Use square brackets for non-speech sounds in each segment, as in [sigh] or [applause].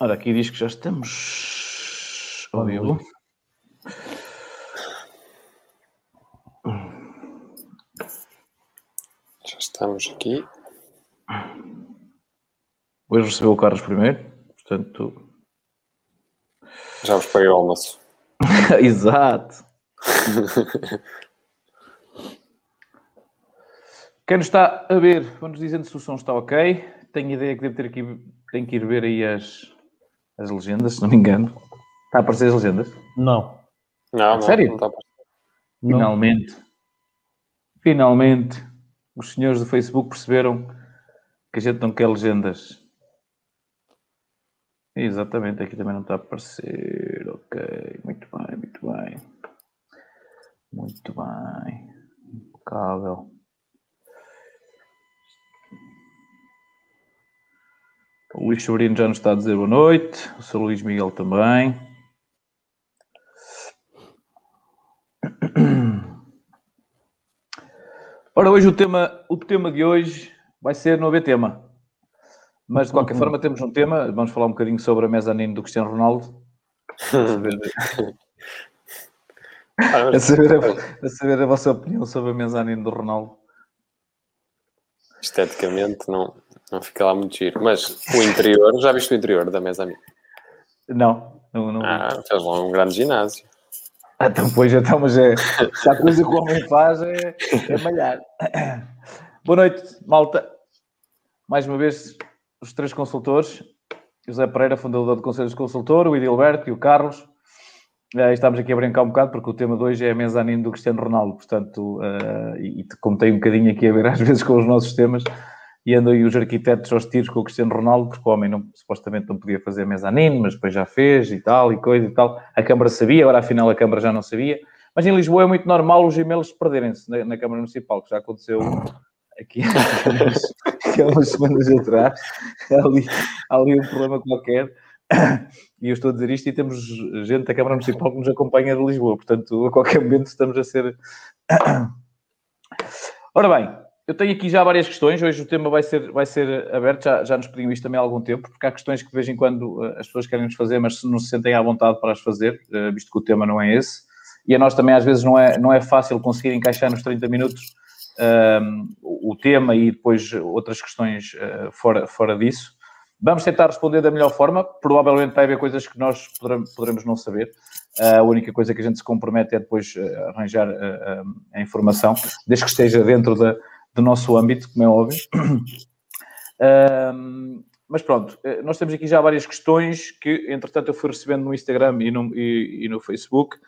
Ora, aqui diz que já estamos ao vivo. Já estamos aqui. Hoje recebeu o Carlos primeiro, portanto. Já vos paguei o almoço. [laughs] Exato. [laughs] Quem nos está a ver, vamos dizendo se o som está ok. Tenho ideia que devo ter aqui, tenho que ir ver aí as, as legendas, se não me engano. Está a aparecer as legendas? Não. Não, não, Sério? não está a aparecer. Finalmente, finalmente, os senhores do Facebook perceberam que a gente não quer legendas. Exatamente, aqui também não está a aparecer. Ok, muito bem, muito bem. Muito bem. Impecável. O Luís Sobrino já nos está a dizer boa noite. O Sr. Luís Miguel também. Ora, hoje o tema, o tema de hoje vai ser haver tema. Mas de qualquer forma temos um tema. Vamos falar um bocadinho sobre a mezanine do Cristiano Ronaldo. A saber, a mas- saber a, a saber a vossa opinião sobre a mezanine do Ronaldo. Esteticamente não, não fica lá muito giro. Mas o interior, já viste o interior da mesa amiga? Não, não, não. Ah, fez lá um grande ginásio. Ah, Então, pois, então, mas é. Se a coisa que o homem faz é, é malhar. Boa noite, malta. Mais uma vez, os três consultores. José Pereira, fundador do Conselho de Consultor, o Edilberto e o Carlos. Eh, estamos aqui a brincar um bocado, porque o tema de hoje é a mezanine do Cristiano Ronaldo. Portanto, eh, e, e como tenho um bocadinho aqui a ver [laughs] às vezes com os nossos temas, e andam aí os arquitetos aos tiros com o Cristiano Ronaldo, porque o homem não, supostamente não podia fazer mezanine, mas depois já fez e tal, e coisa e tal. A Câmara sabia, agora afinal a Câmara já não sabia. Mas em Lisboa é muito normal os e-mails perderem-se na, na Câmara Municipal, que já aconteceu aqui há [laughs] umas semanas atrás. Há ali, há ali um problema qualquer. E eu estou a dizer isto e temos gente da Câmara Municipal que nos acompanha de Lisboa, portanto, a qualquer momento estamos a ser. [coughs] Ora bem, eu tenho aqui já várias questões. Hoje o tema vai ser, vai ser aberto, já, já nos pediam isto também há algum tempo, porque há questões que de vez em quando eh, as pessoas querem nos fazer, mas não se sentem à vontade para as fazer, eh, visto que o tema não é esse. E a nós também às vezes não é, não é fácil conseguir encaixar nos 30 minutos ehm, o tema e depois outras questões eh, fora, fora disso. Vamos tentar responder da melhor forma. Provavelmente vai haver coisas que nós poderemos, não saber. Uh, a única coisa que a gente se compromete é depois uh, arranjar uh, uh, a informação, desde que esteja dentro da, do nosso âmbito, como é óbvio. [clears throat] Um, mas pronto, eh, nós temos aqui já várias questões que, entretanto, eu fui recebendo no Instagram e no, e, e no Facebook.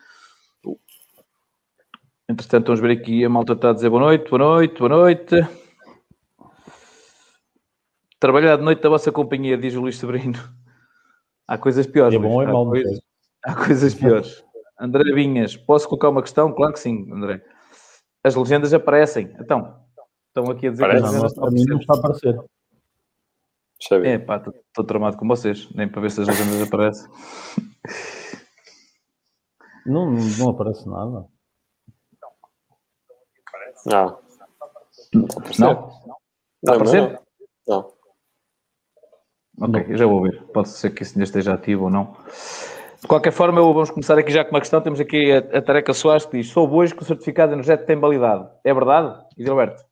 Entretanto, vamos ver aqui, a malta está a dizer boa noite, boa noite, boa noite. Trabalhar de noite da vossa companhia, diz o Luís Sobrino. Há coisas piores. É bom é há mau? sei. Há coisas piores. André Vinhas, posso colocar uma questão? Claro que sim, André. As legendas aparecem. Então, estão aqui a dizer Parece. que Não, não a está a aparecer. Deixa eu ver. É, pá, estou tramado com vocês. Nem para ver se as legendas aparecem. Não, não aparece nada. Não. Não está a aparecer. Não? Não? Não. Ok, eu já vou ver. Pode ser que isso ainda esteja ativo ou não. De qualquer forma, vamos começar aqui já com uma questão. Temos aqui a, a Tareca Soares que diz: Soube hoje que o certificado energético tem validade. É verdade, Gilberto?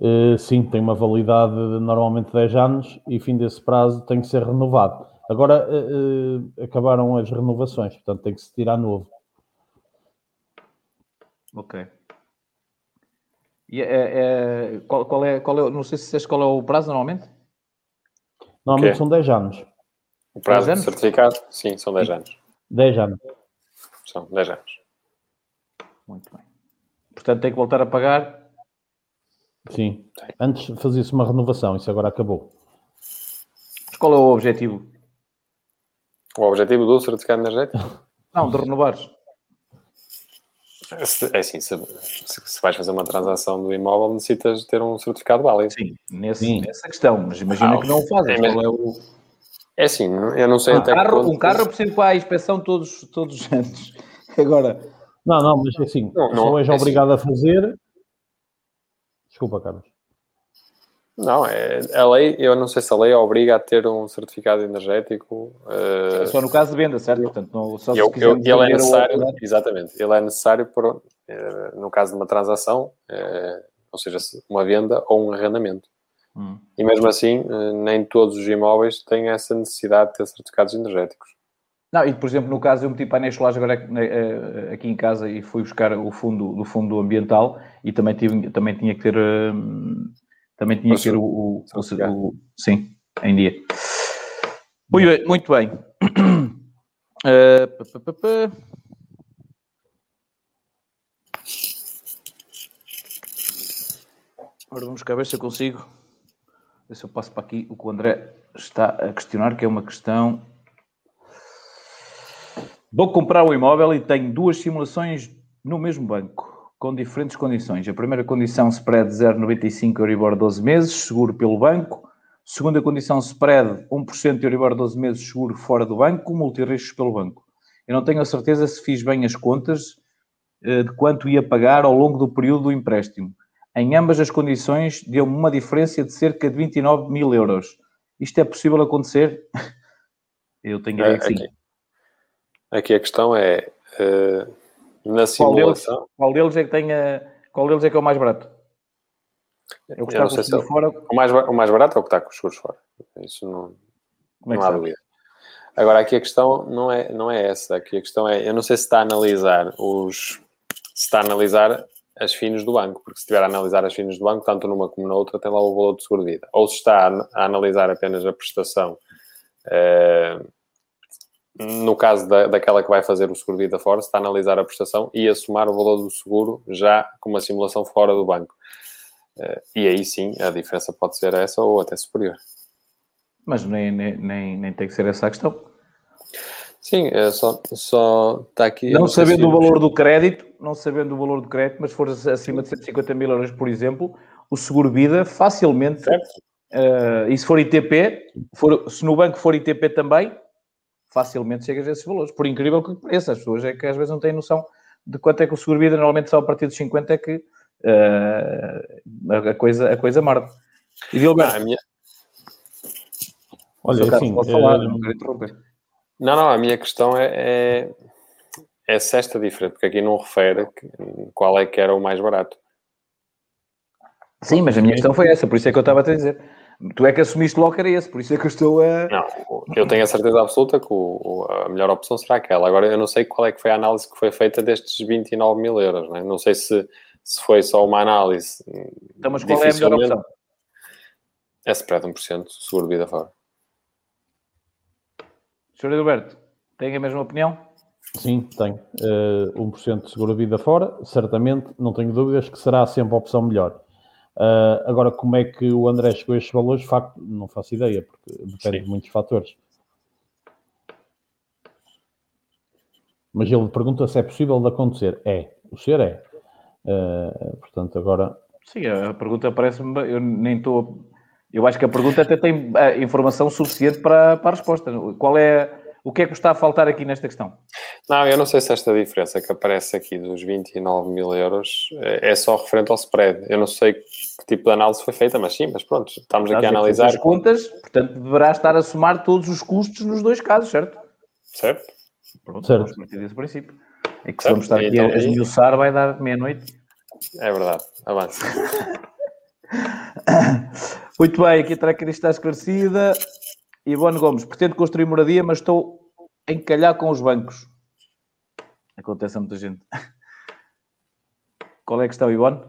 Eh, sim, tem uma validade de normalmente 10 anos e fim desse prazo tem que ser renovado. Agora eh, eh, acabaram as renovações, portanto tem que se tirar novo. Ok. E é, é- qual, qual é, qual é, não sei se disseste qual é o prazo normalmente? Normalmente Ok. são 10 anos. O prazo anos? certificado? Sim, são 10 anos. 10 anos. São 10 anos. Muito bem. Portanto, tem que voltar a pagar. Sim. Antes fazia-se uma renovação, isso agora acabou. Mas qual é o objetivo? O objetivo do certificado energético? [laughs] Não, de renovares. É assim, se, se- vais fazer uma transação do imóvel, necessitas de ter um certificado válido. Sim, nesse, Sim. nessa questão. Mas imagina Ah, que não o fazes. é, é o... É assim, eu não sei Um até que carro, um carro eu preciso para a inspeção todos, todos os anos. [laughs] Agora, Não, não, mas assim, Não, não, só és é assim. obrigado a fazer. Desculpa, Carlos. Não, é, a lei, eu não sei se a lei obriga a ter um certificado energético. Uh, só no caso de venda, certo? Portanto, não, só se eu, eu, ele é ou necessário, exatamente, ele é necessário por, eh, no caso de uma transação, eh, ou seja, se- uma venda ou um arrendamento. Hum. E mesmo assim, nem todos os imóveis têm essa necessidade de ter certificados energéticos. Não, e por exemplo, no caso eu meti painéis solares agora eh, aqui em casa e fui buscar o fundo do fundo ambiental e também, tive, também tinha que ter hum, também tinha O que ter o, o- o- o- sim, em dia. Muito bem. Muito [coughs] bem. Eh, pá, pá. Agora vamos cá ver se eu consigo. Ver se eu passo para aqui o que o André está a questionar, que é uma questão Vou comprar o imóvel e tenho duas simulações no mesmo banco, com diferentes condições. A primeira condição, spread 0,95 Euribor 12 meses, seguro pelo banco. Segunda condição, spread 1% Euribor 12 meses, seguro fora do banco, multirriscos pelo banco. Eu não tenho a certeza se fiz bem as contas eh, de quanto ia pagar ao longo do período do empréstimo. Em ambas as condições, deu-me uma diferença de cerca de 29 mil euros. Isto é possível acontecer? [laughs] Eu tenho a ideia que sim. Aqui, aqui a questão é, eh, na Qual deles, simulação, qual deles é que tem a, qual deles é que é o mais barato? É o que está com sei o se seguro é- fora. o mais, o mais barato é o que está com os seguros fora. Isso não, Como é não há dúvida. Agora, aqui a questão não é, não é essa. Aqui a questão é, eu não sei se está a analisar os. Se está a analisar as finos do banco, porque se estiver a analisar as finos do banco, tanto numa como na outra, tem lá o valor de seguro de vida. Ou se está a, analisar apenas a prestação, eh, no caso da, daquela que vai fazer o seguro de vida fora, está a analisar a prestação e a somar o valor do seguro já com uma simulação fora do banco. Eh, e aí sim, a diferença pode ser essa ou até superior. Mas nem, nem, nem, tem que ser essa a questão. Sim, é só, só está aqui. Não, sei sabendo se- o valor do crédito, não sabendo o valor do crédito, mas se for acima de 150 mil euros, por exemplo, o seguro vida facilmente, Certo. eh, e se for ITP, for- se no banco for ITP também, facilmente chegas a esses valores. Por incrível que pareça, as pessoas é que às vezes não têm noção de quanto é que o seguro vida, normalmente só a partir dos 50 é que eh, a, a coisa, a coisa marda. E Ah, Gilberto, a minha- Olha, assim, pode falar, eh, não quero interromper. Não, não, a minha questão é, é, é se esta diferente, porque aqui não refere que- qual é que era o mais barato. Sim, mas a minha questão foi essa, por isso é que eu estava a te dizer. Tu é que assumiste logo que era esse, por isso é que eu estou a. Não, eu tenho a certeza absoluta que o- o- a melhor opção será aquela. Agora, eu não sei qual é que foi a análise que foi feita destes 29 mil euros. Não, é? não sei se, se foi só uma análise. Então, mas qual é a melhor opção? É spread 1%, seguro de vida fora. Sr. Edilberto, tem a mesma opinião? Sim, tenho. Eh, 1% de seguro-vida fora, certamente, não tenho dúvidas que será sempre a opção melhor. Eh, agora, como é que o André chegou a estes valores? De facto, não faço ideia, porque depende Sim. de muitos fatores. Mas ele pergunta se é possível de acontecer. É, o ser é. Eh, portanto, agora, Sim, a pergunta parece-me. Eu nem estou. Eu acho que a pergunta até tem a informação suficiente para, para a resposta. Qual é. O que é que está a faltar aqui nesta questão? Não, eu não sei se esta diferença que aparece aqui dos 29 mil euros é é só referente ao spread. Eu não sei que tipo de análise foi feita, mas sim, mas pronto, estamos aqui a analisar. as contas, portanto, deverá estar a somar todos os custos nos dois casos, certo? Certo? Pronto, Certo. vamos partir desse princípio. É que se Certo, vamos estar aqui então a esmiuçar, vai dar meia-noite. É verdade. Avança. [laughs] Muito bem, aqui a tracker está esclarecida. Ivone Gomes, pretendo construir moradia, mas estou a encalhar com os bancos. Acontece a muita gente. Qual é a questão, Ivone?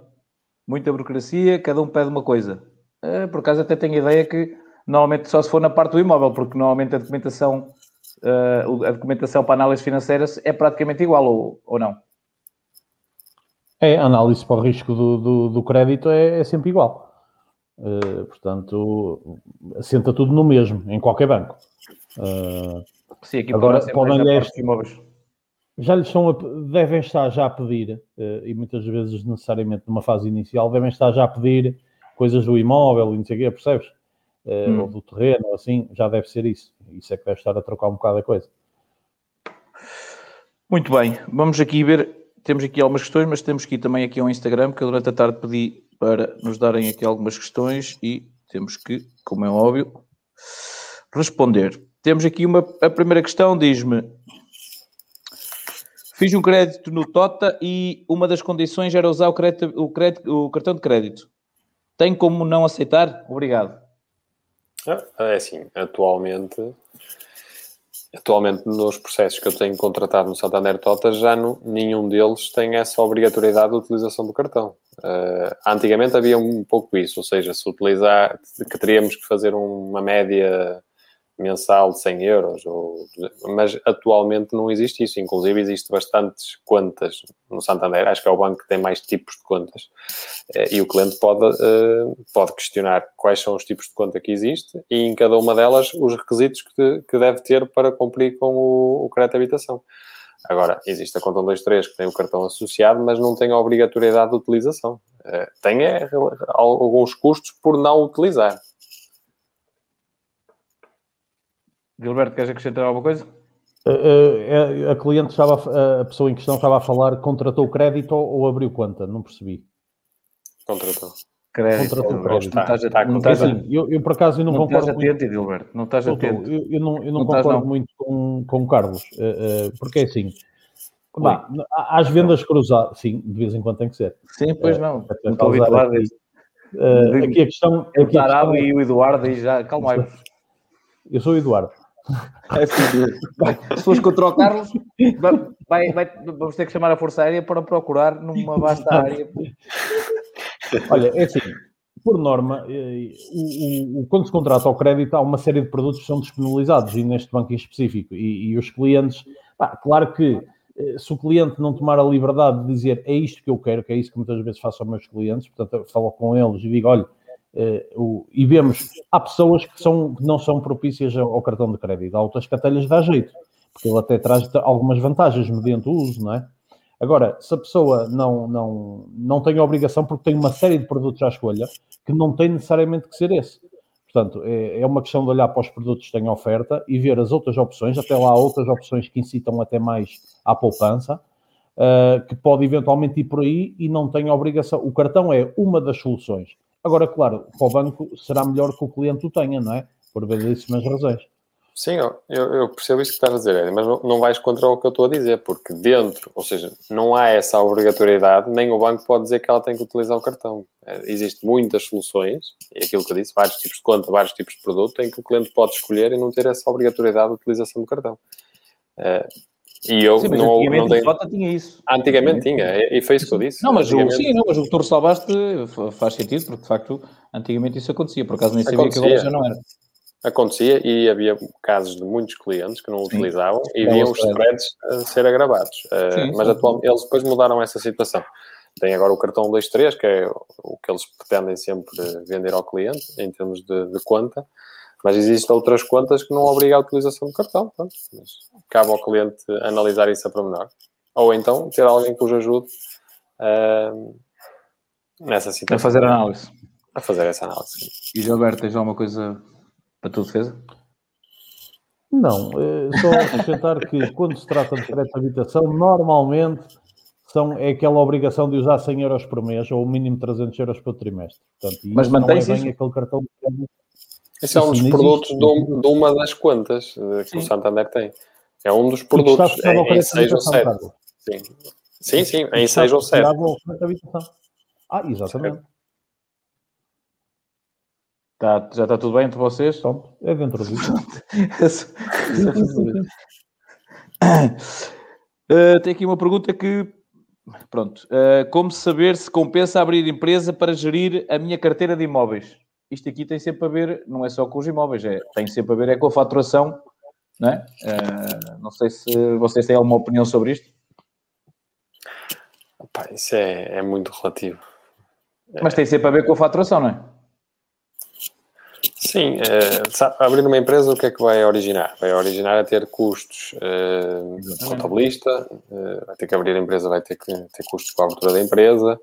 Muita burocracia, cada um pede uma coisa. Eh, por acaso até tenho a ideia que normalmente só se for na parte do imóvel, porque normalmente a documentação, eh, a documentação para análise financeiras é praticamente igual, ou, ou não? é, a análise para o risco do, do, do crédito é, é sempre igual. Eh, portanto, assenta tudo no mesmo, em qualquer banco. Eh, Sim, aqui Agora, podem imóveis. já lhes estão a, devem estar já a pedir, eh, e muitas vezes necessariamente numa fase inicial, devem estar já a pedir coisas do imóvel e não sei o quê, percebes? Hum. Ou do terreno, ou assim, já deve ser isso. Isso é que deve estar a trocar um bocado a coisa. Muito bem, vamos aqui ver. Temos aqui algumas questões, mas temos aqui também aqui um Instagram que durante a tarde pedi para nos darem aqui algumas questões e temos que, como é óbvio, responder. Temos aqui uma, a primeira questão, diz-me, fiz um crédito no Tota e uma das condições era usar o, crédito, o, crédito, o cartão de crédito. Tem como não aceitar? Obrigado. É assim, atualmente atualmente nos processos que eu tenho contratado no Santander Tota, já nenhum deles tem essa obrigatoriedade de utilização do cartão. Uh, antigamente havia um pouco isso, ou seja, se utilizar, que teríamos que fazer uma média mensal de 100 euros, ou, mas atualmente não existe isso. Inclusive, existe bastantes contas no Santander, acho que é o banco que tem mais tipos de contas, eh, e o cliente pode, eh, pode questionar quais são os tipos de conta que existe e em cada uma delas os requisitos que, que deve ter para cumprir com o, o crédito de habitação. Agora, existe a conta 123 que tem o cartão associado, mas não tem a obrigatoriedade de utilização. Eh, tem é, alguns custos por não utilizar. Gilberto, queres acrescentar alguma coisa? A, a, a cliente estava, a pessoa em questão estava a falar, contratou crédito ou abriu conta? Não percebi. Contratou. Crédito. Contratou crédito. Não estás a, não estás a, eu, eu, por acaso, eu não, não concordo estás atento, Gilberto. Não estás atento. Eu, eu não, eu não, não concordo não. muito com, com o Carlos, uh, uh, porque é assim, bah, às vendas cruzadas, sim, de vez em quando tem que ser. Sim, pois não. Uh, não estou habituado a isso. Uh, aqui a questão... Aqui a questão... e o Eduardo e já, calma Eu sou o Eduardo. É assim, se fores contra o Carlos, vai, vai, vamos ter que chamar a Força Aérea para procurar numa vasta área. Olha, é assim, por norma, eh, o, o, quando se contrata ao crédito, há uma série de produtos que são disponibilizados, e neste banco em específico, e, e os clientes, pá, claro que eh, se o cliente não tomar a liberdade de dizer é isto que eu quero, que é isso que muitas vezes faço aos meus clientes, portanto, eu falo com eles e digo, olha, Uh, e vemos, há pessoas que, são, que não são propícias ao, cartão de crédito, há outras que até lhes dá jeito, porque ele até traz algumas vantagens mediante o uso, não é? Agora, se a pessoa não, não, não tem a obrigação, porque tem uma série de produtos à escolha, que não tem necessariamente que ser esse. Portanto, é, é uma questão de olhar para os produtos que têm oferta e ver as outras opções, até lá há outras opções que incitam até mais à poupança, uh, que pode eventualmente ir por aí e não tem a obrigação. O cartão é uma das soluções Agora, claro, para o banco será melhor que o cliente o tenha, não é? Por belíssimas razões. Sim, eu, eu, percebo isso que estás a dizer, mas não, não vais contra o que eu estou a dizer, porque dentro, ou seja, não há essa obrigatoriedade, nem o banco pode dizer que ela tem que utilizar o cartão. É, Existem muitas soluções, e aquilo que eu disse, vários tipos de conta, vários tipos de produto, em que o cliente pode escolher e não ter essa obrigatoriedade de utilização do cartão. É, e eu sim, não, não tenho... Jota tinha isso. Antigamente tinha, e foi isso que eu disse. Não, mas o, sim, não, mas o que tu ressalvaste faz sentido, porque de facto antigamente isso acontecia, por acaso nem sabia acontecia. que agora já não era. Acontecia e havia casos de muitos clientes que não sim. utilizavam e viam os spreads a ser agravados. Eh, sim, mas atualmente eles depois mudaram essa situação. Tem agora o cartão 23, que é o que eles pretendem sempre vender ao cliente em termos de, de conta mas existem outras contas que não obrigam a utilização do cartão. Mas cabe ao cliente analisar isso a pormenor. Ou então ter alguém que os ajude uh, nessa situação. A fazer análise. A fazer essa análise. E Gilberto, tens alguma coisa para tua defesa? Não, é só acrescentar que quando se trata de crédito de habitação, normalmente são, é aquela obrigação de usar 100 euros por mês ou o mínimo 300 euros por trimestre. Portanto, Mas mantém-se é aquele cartão de crédito esse é um dos produtos de, de, uma das contas que sim. o Santander tem. É um dos produtos é, em 6 ou 7. Sim. sim, sim, em 6 ou 7. Ah, exatamente. Tá, já está tudo bem entre vocês? Pronto, é dentro disso. uh, [laughs] tem aqui uma pergunta que. Pronto. Uh, como saber se compensa abrir empresa para gerir a minha carteira de imóveis? isto aqui tem sempre a ver, não é só com os imóveis, é, tem sempre a ver é com a faturação, não é? Uh, não sei se vocês têm alguma opinião sobre isto. Opa, isso é, é muito relativo. Mas tem sempre a ver com a faturação, não é? Sim, uh, sabe, abrir uma empresa o que é que vai originar? Vai originar a ter custos uh, contabilista, uh, vai ter que abrir a empresa, vai ter que ter custos com a abertura da empresa,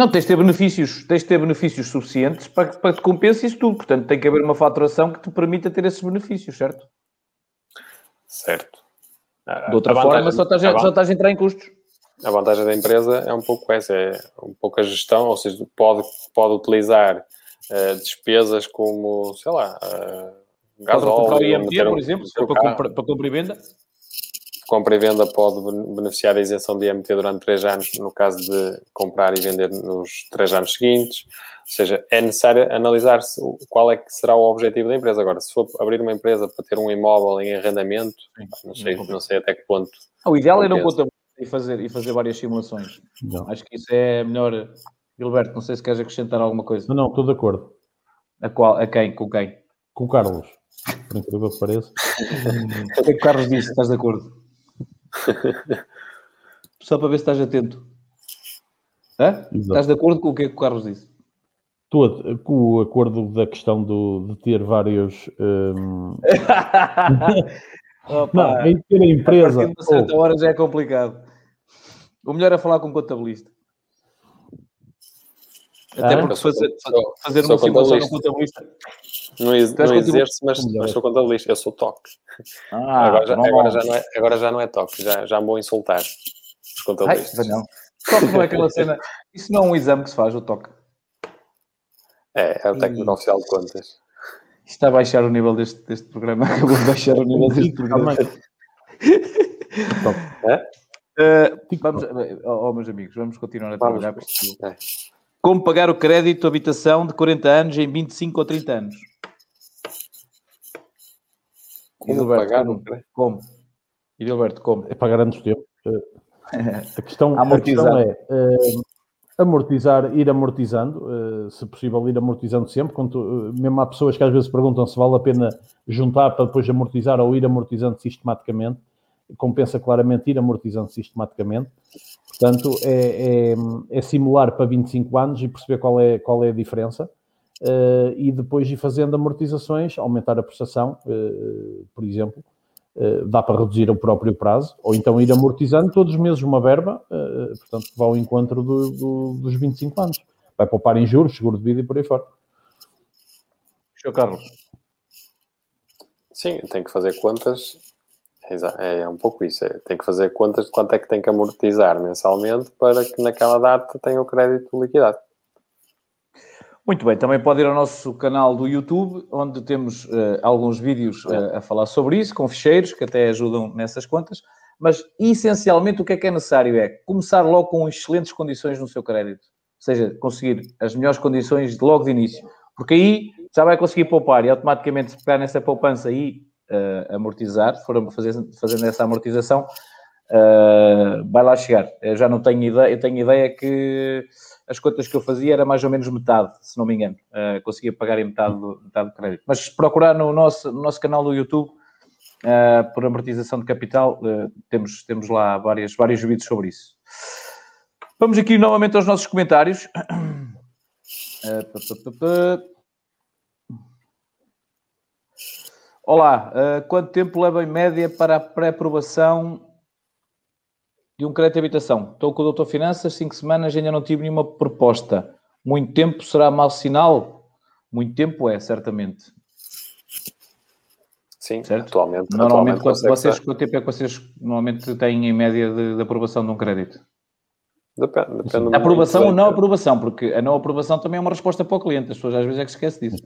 não, tens de ter benefícios, tens de ter benefícios suficientes para, para que te compense isso tudo. Portanto, tem que haver uma faturação que te permita ter esses benefícios, certo? Certo. De outra a forma, vantagem, só, estás, a, só estás a entrar em custos. a vantagem da empresa é um pouco essa, é um pouco a gestão, ou seja, pode, pode utilizar uh, despesas como, sei lá, uh, gasóleo... O IMT, por exemplo, for para, compra, para compra e venda? Compra e venda pode beneficiar da isenção de IMT durante 3 anos, no caso de comprar e vender nos 3 anos seguintes. Ou seja, é necessário analisar qual é que será o objetivo da empresa. Agora, se for abrir uma empresa para ter um imóvel em arrendamento, não sei, não sei até que ponto. O ideal é não contabilizar e fazer, e fazer várias simulações. Não. Acho que isso é melhor. Gilberto, não sei se queres acrescentar alguma coisa. Não, não, estou de acordo. A qual? A quem? Com quem? Com o Carlos. Por incrível que pareça. [laughs] o que é que o Carlos disse? Estás de acordo? [laughs] Só para ver se estás atento. Hã? Estás de acordo com o que é que o Carlos disse? Estou com o acordo da questão do, de ter vários. Um... [laughs] Opa, não, em ter a empresa. A de certa oh. hora já é complicado. O melhor é falar com um contabilista. Até ah, porque fazer, fazer uma simulação no contabilista. Não, ex, não exerço, mas, mas sou contabilista, eu sou toque. Ah, [laughs] agora, já, agora, já não é, agora já não é toque, já, já me vou insultar os contabilistas. Ai, não. Toque não é aquela cena. Isso não é um exame que se faz, o toque. É, é o técnico e... oficial de contas. Está a baixar o nível deste, deste programa. [laughs] Acabou de baixar o nível deste programa. é? Uh, vamos, oh, oh, meus amigos, vamos continuar a vamos, trabalhar. É. Como pagar o crédito habitação de 40 anos em 25 ou 30 anos? Como pagar como? Como? E Gilberto, como? É pagar antes do tempo. [laughs] A questão, a questão é uh, amortizar, ir amortizando, uh, se possível ir amortizando sempre, quando, uh, mesmo há pessoas que às vezes perguntam se vale a pena juntar para depois amortizar ou ir amortizando sistematicamente, compensa claramente ir amortizando sistematicamente, portanto é, é, é simular para 25 anos e perceber qual é, qual é a diferença, uh, e depois ir fazendo amortizações, aumentar a prestação, por exemplo, eh, dá para reduzir o próprio prazo, ou então ir amortizando todos os meses uma verba, portanto, que vá ao encontro do, do, dos 25 anos. Vai poupar em juros, seguro de vida e por aí fora. Sr. Carlos. Sim, tem que fazer contas. É, é um pouco isso. É, tem que fazer contas de quanto é que tem que amortizar mensalmente para que naquela data tenha o crédito liquidado. Muito bem, também pode ir ao nosso canal do YouTube, onde temos uh, alguns vídeos uh, a falar sobre isso, com ficheiros que até ajudam nessas contas. Mas, essencialmente, o que é que é necessário é começar logo com excelentes condições no seu crédito. Ou seja, conseguir as melhores condições logo de início. Porque aí já vai conseguir poupar e automaticamente, se pegar nessa poupança e uh, amortizar, se for fazer, fazendo essa amortização, vai lá chegar. Eu já não tenho ideia, eu tenho ideia que as contas que eu fazia era mais ou menos metade, se não me engano. Uh, conseguia pagar em metade do, metade do crédito. Mas procurar no nosso, no nosso canal do YouTube, uh, por amortização de capital, uh, temos, temos lá várias, vários vídeos sobre isso. Vamos aqui novamente aos nossos comentários. Olá, quanto tempo leva em média para a pré-aprovação de um crédito de habitação. Estou com o doutor Finanças, cinco semanas, ainda não tive nenhuma proposta. Muito tempo será mau sinal? Muito tempo é, certamente. Sim, certo? atualmente. Normalmente, atualmente vocês, quanto tempo é que vocês normalmente têm em média de, de aprovação de um crédito? Depende, depende Aprovação ou não aprovação, porque a não aprovação também é uma resposta para o cliente, as pessoas às vezes é que esquecem disso.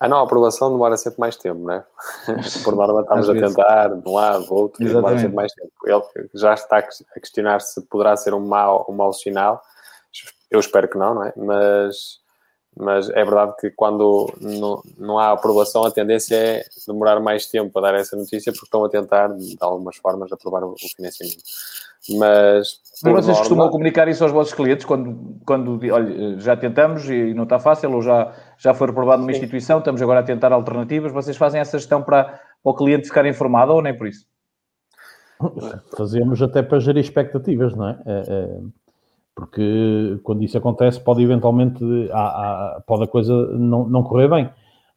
A não aprovação demora sempre mais tempo, não é? [laughs] Por norma estamos a tentar de um lado, do outro, Exatamente. demora sempre mais tempo. Ele já está a questionar se poderá ser um mau, um mau sinal. Eu espero que não, não é? Mas, mas é verdade que quando não, não há aprovação, a tendência é demorar mais tempo a dar essa notícia porque estão a tentar, de algumas formas, aprovar o financiamento. Mas, mas vocês norma... costumam comunicar isso aos vossos clientes quando, quando olha, já tentamos e não está fácil, ou já, já foi aprovado numa Sim. instituição, estamos agora a tentar alternativas, vocês fazem essa gestão para, para o cliente ficar informado ou nem por isso? Fazemos até para gerir expectativas, não é? é, é porque quando isso acontece pode eventualmente há, há, pode a coisa não, não correr bem.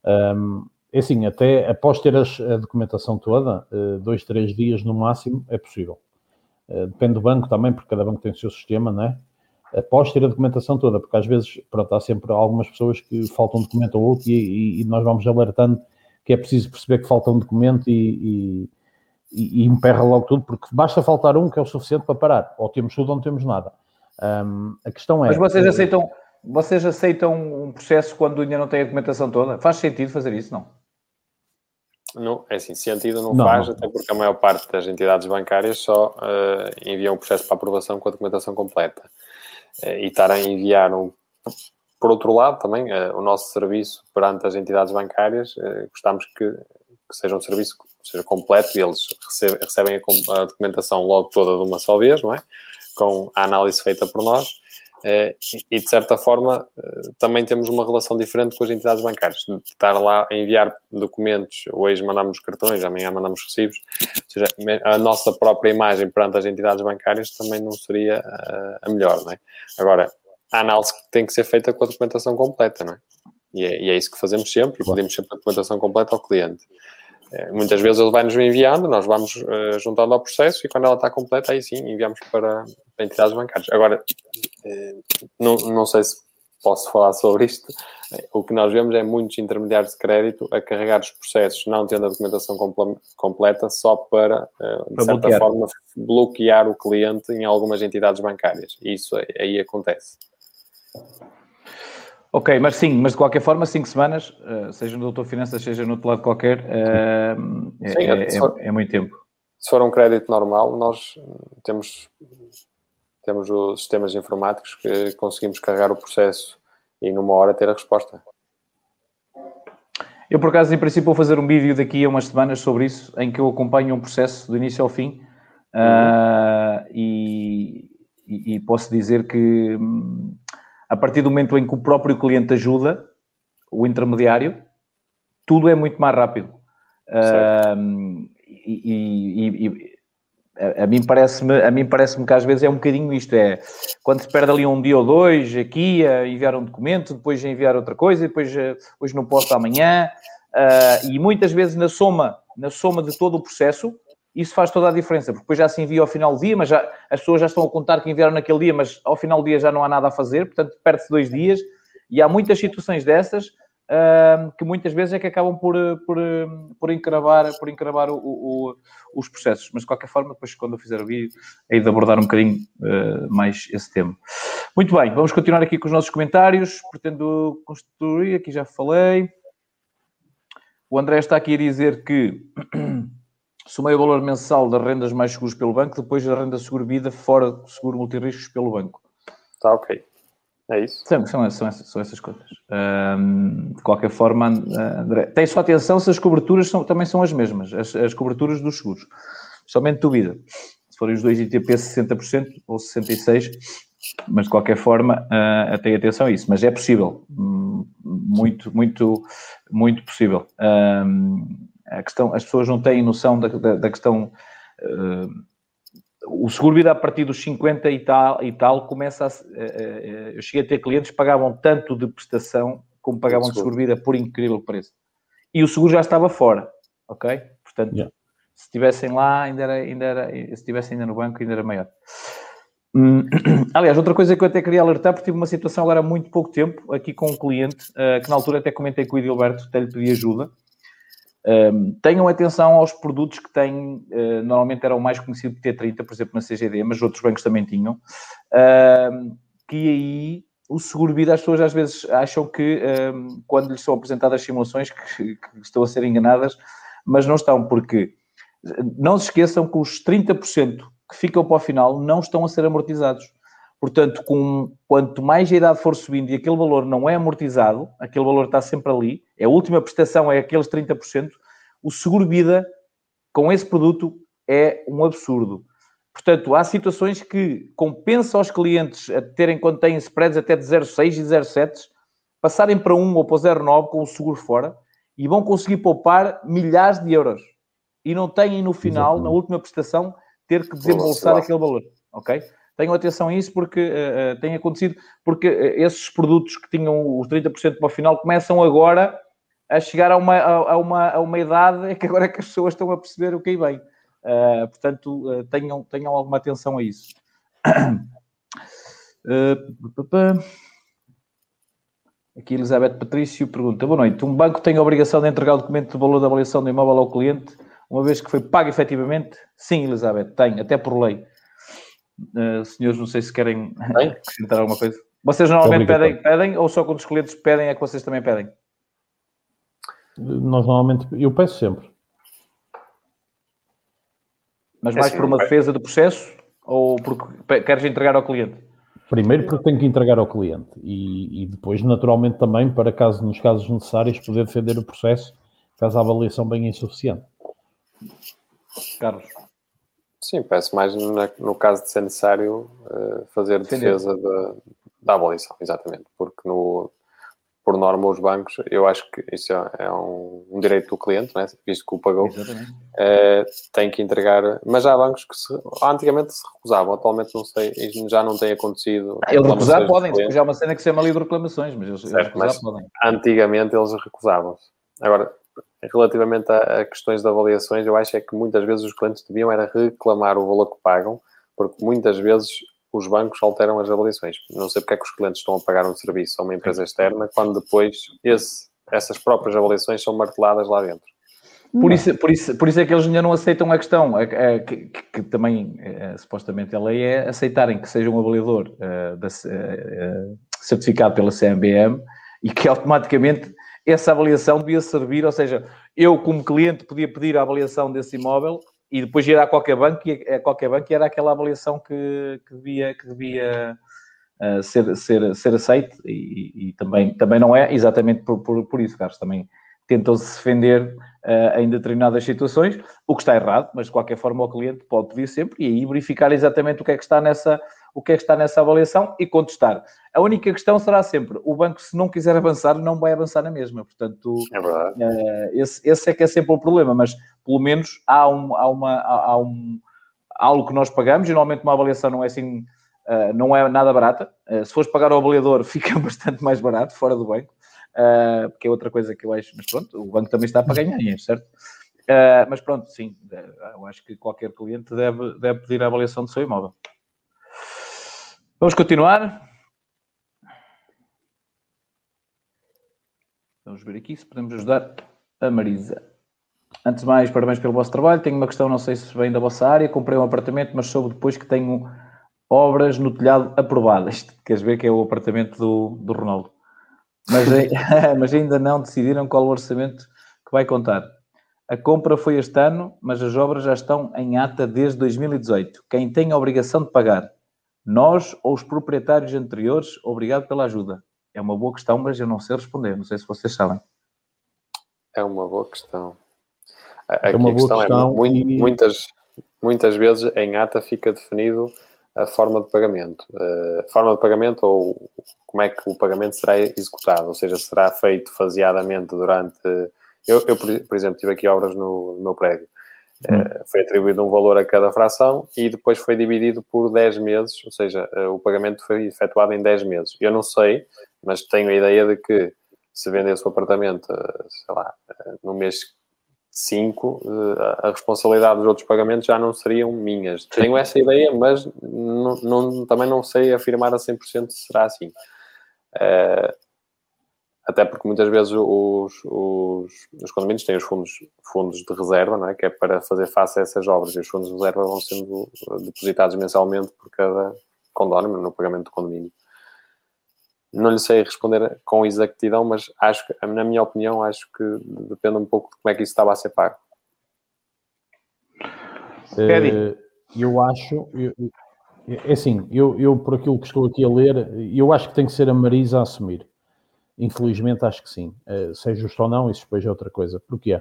Um, é assim, até após ter as, a documentação toda, eh, dois, três dias no máximo, é possível. Eh, depende do banco também, porque cada banco tem o seu sistema, não é? Após ter a documentação toda, porque às vezes, pronto, há sempre algumas pessoas que faltam um documento ou outro e, e, e nós vamos alertando que é preciso perceber que falta um documento e, e, e emperra logo tudo, porque basta faltar um que é o suficiente para parar. Ou temos tudo ou não temos nada. Um, a questão é. Mas vocês aceitam, vocês aceitam um processo quando ainda não tem a documentação toda? Faz sentido fazer isso, não? Não, é assim, sentido não, não faz, não. até porque a maior parte das entidades bancárias só uh, enviam um processo para aprovação com a documentação completa. Uh, e estar a enviar um. Por outro lado, também, uh, o nosso serviço perante as entidades bancárias, gostamos que, que, seja um serviço seja completo e eles recebem, recebem a, a documentação logo toda de uma só vez, não é? Com a análise feita por nós eh, e, de certa forma, eh, também temos uma relação diferente com as entidades bancárias. Estar lá a enviar documentos, hoje mandamos cartões, amanhã mandamos recibos, ou seja, a nossa própria imagem perante as entidades bancárias também não seria eh, a melhor, não é? Agora, a análise tem que ser feita com a documentação completa, não é? E é, e é isso que fazemos sempre, e pedimos sempre a documentação completa ao cliente. É, muitas vezes ele vai-nos enviando, nós vamos uh, juntando ao processo e quando ela está completa, aí sim enviamos para, para entidades bancárias. Agora, uh, não, não sei se posso falar sobre isto. O que nós vemos é muitos intermediários de crédito a carregar os processos, não tendo a documentação completa, só para, uh, de para certa bloquear. forma, bloquear o cliente em algumas entidades bancárias. Isso aí acontece. Ok, mas sim, mas de qualquer forma, cinco semanas, uh, seja no Doutor Finanças, seja no outro lado qualquer, uh, sim, é, é, for, é, muito tempo. Se for um crédito normal, nós temos, temos os sistemas informáticos que conseguimos carregar o processo e numa hora ter a resposta. Eu, por acaso, em princípio, vou fazer um vídeo daqui a umas semanas sobre isso, em que eu acompanho um processo do início ao fim uh, e, e, e, posso dizer que hum, a partir do momento em que o próprio cliente ajuda, o intermediário, tudo é muito mais rápido. Uh, e, e, e a, mim parece-me a mim parece-me que às vezes é um bocadinho isto é quando se perde ali um dia ou dois aqui a enviar um documento depois a enviar outra coisa e depois eh, hoje não posso amanhã uh, e muitas vezes na soma na soma de todo o processo isso faz toda a diferença, porque depois já se envia ao final do dia, mas já, as pessoas já estão a contar que enviaram naquele dia, mas ao final do dia já não há nada a fazer, portanto perde-se dois dias, e há muitas situações dessas uh, que muitas vezes é que acabam por, por, por encravar, por encravar o, o, os processos, mas de qualquer forma, depois quando eu fizer o vídeo, hei de abordar um bocadinho uh, mais esse tema. Muito bem, vamos continuar aqui com os nossos comentários, pretendo construir, aqui já falei. O André está aqui a dizer que [clears throat] Somei o valor mensal das rendas mais seguras pelo banco, depois da renda seguro-vida fora do seguro multirriscos pelo banco. Está ok. É isso? São, são, são, essas, são essas coisas. De qualquer forma, André, tem só atenção se as coberturas são, também são as mesmas, as, as coberturas dos seguros. Somente do vida. Se forem os dois ITP 60% ou 66%, mas de qualquer forma, uh, tenha atenção a isso. Mas é possível. Hum, muito, muito, muito possível. Um, a questão, as pessoas não têm noção da, da, da questão. Uh, o seguro-vida a partir dos 50 e tal, e tal começa a. Uh, eu cheguei a ter clientes que pagavam tanto de prestação como pagavam de seguro-vida, por incrível pareça. E o seguro já estava fora, ok? Portanto, yeah. se estivessem lá, ainda era, ainda era, se estivessem ainda no banco, ainda era maior. Hum, [clears throat] aliás, outra coisa que eu até queria alertar, porque tive uma situação agora há muito pouco tempo aqui com um cliente, uh, que na altura até comentei com o Edilberto, até lhe pedi ajuda, um, tenham atenção aos produtos que têm, uh, normalmente eram mais conhecidos T30, por exemplo, na CGD, mas outros bancos também tinham, uh, que aí o seguro-vida, as pessoas às vezes acham que um, quando lhes são apresentadas simulações que, que, estão a ser enganadas, mas não estão, porque não se esqueçam que os 30% que ficam para o final não estão a ser amortizados. Portanto, com, quanto mais a idade for subindo e aquele valor não é amortizado, aquele valor está sempre ali, a última prestação é aqueles 30%, o seguro-vida com esse produto é um absurdo. Portanto, há situações que compensa aos clientes a terem, quando têm spreads até de 0,6 e 0,7, passarem para 1 ou para 0,9 com o seguro fora e vão conseguir poupar milhares de euros. E não têm no final, Exatamente. na última prestação, ter que desembolsar aquele valor. Ok? Tenham atenção a isso porque uh, tem acontecido, porque uh, esses produtos que tinham os 30% para o final começam agora a chegar a uma, a, uma, a uma idade em que agora é que as pessoas estão a perceber o que aí vem. Uh, portanto, tenham, tenham alguma atenção a isso. Aqui Elizabeth Patrício pergunta: Boa noite. Um banco tem a obrigação de entregar o documento de valor da avaliação do imóvel ao cliente uma vez que foi pago efetivamente? Sim, Elizabeth, tem, até por lei. Uh, senhores, não sei se querem acrescentar alguma coisa. Vocês normalmente pedem, pedem ou só quando os clientes pedem é que vocês também pedem? Nós normalmente, eu peço sempre. Mas mais é assim, por uma defesa do processo ou porque queres entregar ao cliente? Primeiro porque tenho que entregar ao cliente e, e, depois, naturalmente, também para caso, nos casos necessários, poder defender o processo caso a avaliação venha insuficiente. Carlos. Sim, peço mais no, no caso de ser necessário uh, fazer defesa da, da avaliação, exatamente, porque no, por norma, os bancos, eu acho que isso é, é um, um, direito do cliente, né? visto que o pagou, é, tem que entregar. Mas há bancos que se, antigamente se recusavam, atualmente não sei, já não tem acontecido. Ah, eles recusar podem, já é uma cena que se chama livre de reclamações, mas eles, certo, recusar mas podem. Antigamente eles recusavam-se. Agora, relativamente a, a, questões de avaliações, eu acho é que muitas vezes os clientes deviam era reclamar o valor que pagam, porque muitas vezes os bancos alteram as avaliações. Não sei porque é que os clientes estão a pagar um serviço a uma empresa externa quando depois esse, essas próprias avaliações são marteladas lá dentro. Por isso, por, isso, por isso é que eles ainda não aceitam a questão, é, é, que, que, que, também é, supostamente a lei é aceitarem que seja um avaliador uh, da, uh, certificado pela CMBM e que automaticamente essa avaliação devia servir, ou seja, eu como cliente podia pedir a avaliação desse imóvel e depois ir a qualquer banco e a qualquer banco era aquela avaliação que, que devia, que devia uh, ser, ser, ser aceite. E, e, também, também não é exatamente por, por, por isso, Carlos, também tentam-se defender uh, em determinadas situações, o que está errado, mas de qualquer forma o cliente pode pedir sempre e aí verificar exatamente o que é que está nessa, o que é que está nessa avaliação e contestar. A única questão será sempre, o banco se não quiser avançar, não vai avançar na mesma, portanto, é uh, esse, esse é que é sempre o problema, mas pelo menos há, um, há, uma, há, um, há algo que nós pagamos, e normalmente uma avaliação não é assim, uh, não é nada barata, uh, se fores pagar ao avaliador [laughs] fica bastante mais barato, fora do banco, porque é outra coisa que eu acho, mas pronto, o banco também está para ganhar dinheiro, certo? Mas pronto, sim, eu acho que qualquer cliente deve, deve pedir a avaliação do seu imóvel. Vamos continuar. Vamos ver aqui se podemos ajudar a Marisa. Antes de mais, parabéns pelo vosso trabalho. Tenho uma questão, não sei se vem da vossa área. Comprei um apartamento, mas soube depois que tenho obras no telhado aprovadas. [laughs] Queres ver que é o apartamento do, do Ronaldo? mas, [laughs] [laughs] mas ainda não decidiram qual o orçamento que vai contar. A compra foi este ano, mas as obras já estão em ata desde 2018. Quem tem a obrigação de pagar? Nós ou os proprietários anteriores? Obrigado pela ajuda. É uma boa questão, mas eu não sei responder. Não sei se vocês sabem. É uma boa questão. Aqui é uma boa questão, é questão é muito, e... muitas, muitas vezes em ata fica definido a forma de pagamento. Uh, forma de pagamento ou como é que o pagamento será executado, ou seja, será feito faseadamente durante. Eu, eu por, exemplo, tive aqui obras no, no meu prédio. Uh, foi atribuído um valor a cada fração e depois foi dividido por 10 meses, ou seja, uh, o pagamento foi efetuado em 10 meses. Eu não sei, mas tenho a ideia de que se vendesse o apartamento, sei lá, no mês 5, eh, a responsabilidade dos outros pagamentos já não seriam minhas. Tenho essa ideia, mas não, não, também não sei afirmar a 100% se será assim. Até porque muitas vezes os, os, os, condomínios têm os fundos, fundos de reserva, não é? que é para fazer face a essas obras, e os fundos de reserva vão sendo depositados mensalmente por cada condomínio, no pagamento do condomínio. Não lhe sei responder com exatidão, mas acho que, na minha opinião, acho que depende um pouco de como é que isso estava a ser pago. Uh, eu acho, eu, é assim, eu, eu por aquilo que estou aqui a ler, eu acho que tem que ser a Marisa a assumir. Infelizmente acho que sim. Uh, se é justo ou não, isso depois é outra coisa. Porquê?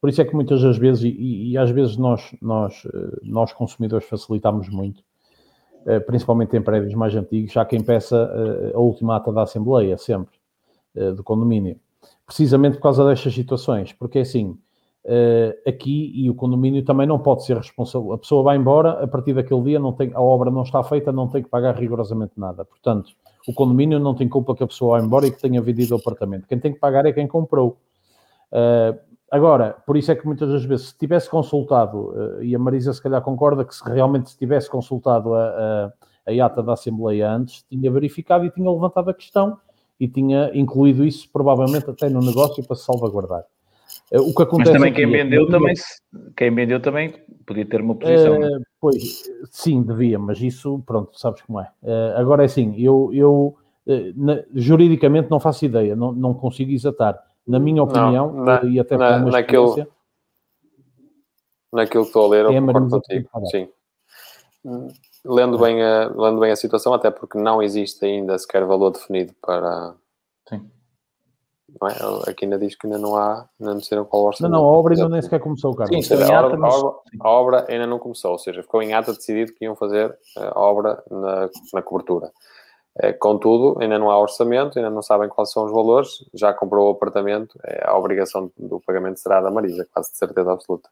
Por isso é que muitas das vezes, e, e às vezes nós, nós, eh, nós consumidores facilitamos muito, eh, principalmente em prédios mais antigos, há quem peça eh, a última ata da Assembleia, sempre, eh, do condomínio. Precisamente por causa destas situações, porque é assim, aqui e o condomínio também não pode ser responsável. A pessoa vai embora, a partir daquele dia não tem, a obra não está feita, não tem que pagar rigorosamente nada. Portanto, o condomínio não tem culpa que a pessoa vá embora e que tenha vendido o apartamento. Quem tem que pagar é quem comprou. Agora, por isso é que muitas das vezes, se tivesse consultado, eh, e a Marisa se calhar concorda que se realmente se tivesse consultado a, a, a ata da Assembleia antes, tinha verificado e tinha levantado a questão e tinha incluído isso provavelmente até no negócio para se salvaguardar. Uh, o que acontece Mas também quem é vendeu que- também, quem vendeu também podia ter uma posição. Pois, sim, devia, mas isso, pronto, sabes como é. Eh, agora é assim, eu, eu eh, na- juridicamente não faço ideia, não, não consigo exatar. Na minha opinião, na- eh, e até na- naquele- experiência, Naquilo que estou a ler, eu É concordo contigo. Sim. Lendo bem, a, lendo bem a situação, até porque não existe ainda sequer valor definido para. Sim. Não é? Aqui ainda diz que ainda não há, ainda não sei qual não, orçamento. não, a obra ainda nem sequer começou, Carlos. Sim, seja, a, obra, mas- a obra- a obra ainda não começou, ou seja, ficou em ata decidido que iam fazer eh, a obra na, na cobertura. Eh, Contudo, ainda não há orçamento, ainda não sabem quais são os valores, já comprou o apartamento, eh, a obrigação do pagamento será da Marisa, quase de certeza absoluta.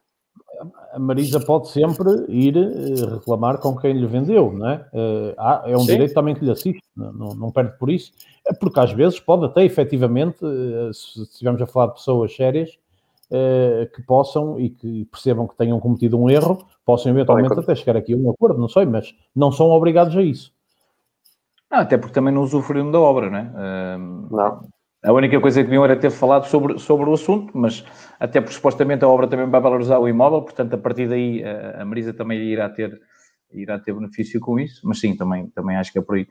A Marisa pode sempre ir eh, reclamar com quem lhe vendeu, não é? Eh, é um Sim. direito também que lhe assiste, não, não, perde por isso, É porque às vezes pode até efetivamente, eh, se estivermos a falar de pessoas sérias, que possam e que percebam que tenham cometido um erro, possam eventualmente até chegar aqui a um acordo, não sei, mas não são obrigados a isso. Não, até porque também não usufruíram da obra, não é? Não. A única coisa que deviam era ter falado sobre, sobre o assunto, mas até porque supostamente a obra também vai valorizar o imóvel, portanto, a partir daí a, a Marisa também irá ter, irá ter benefício com isso, mas sim, também, também acho que é por aí.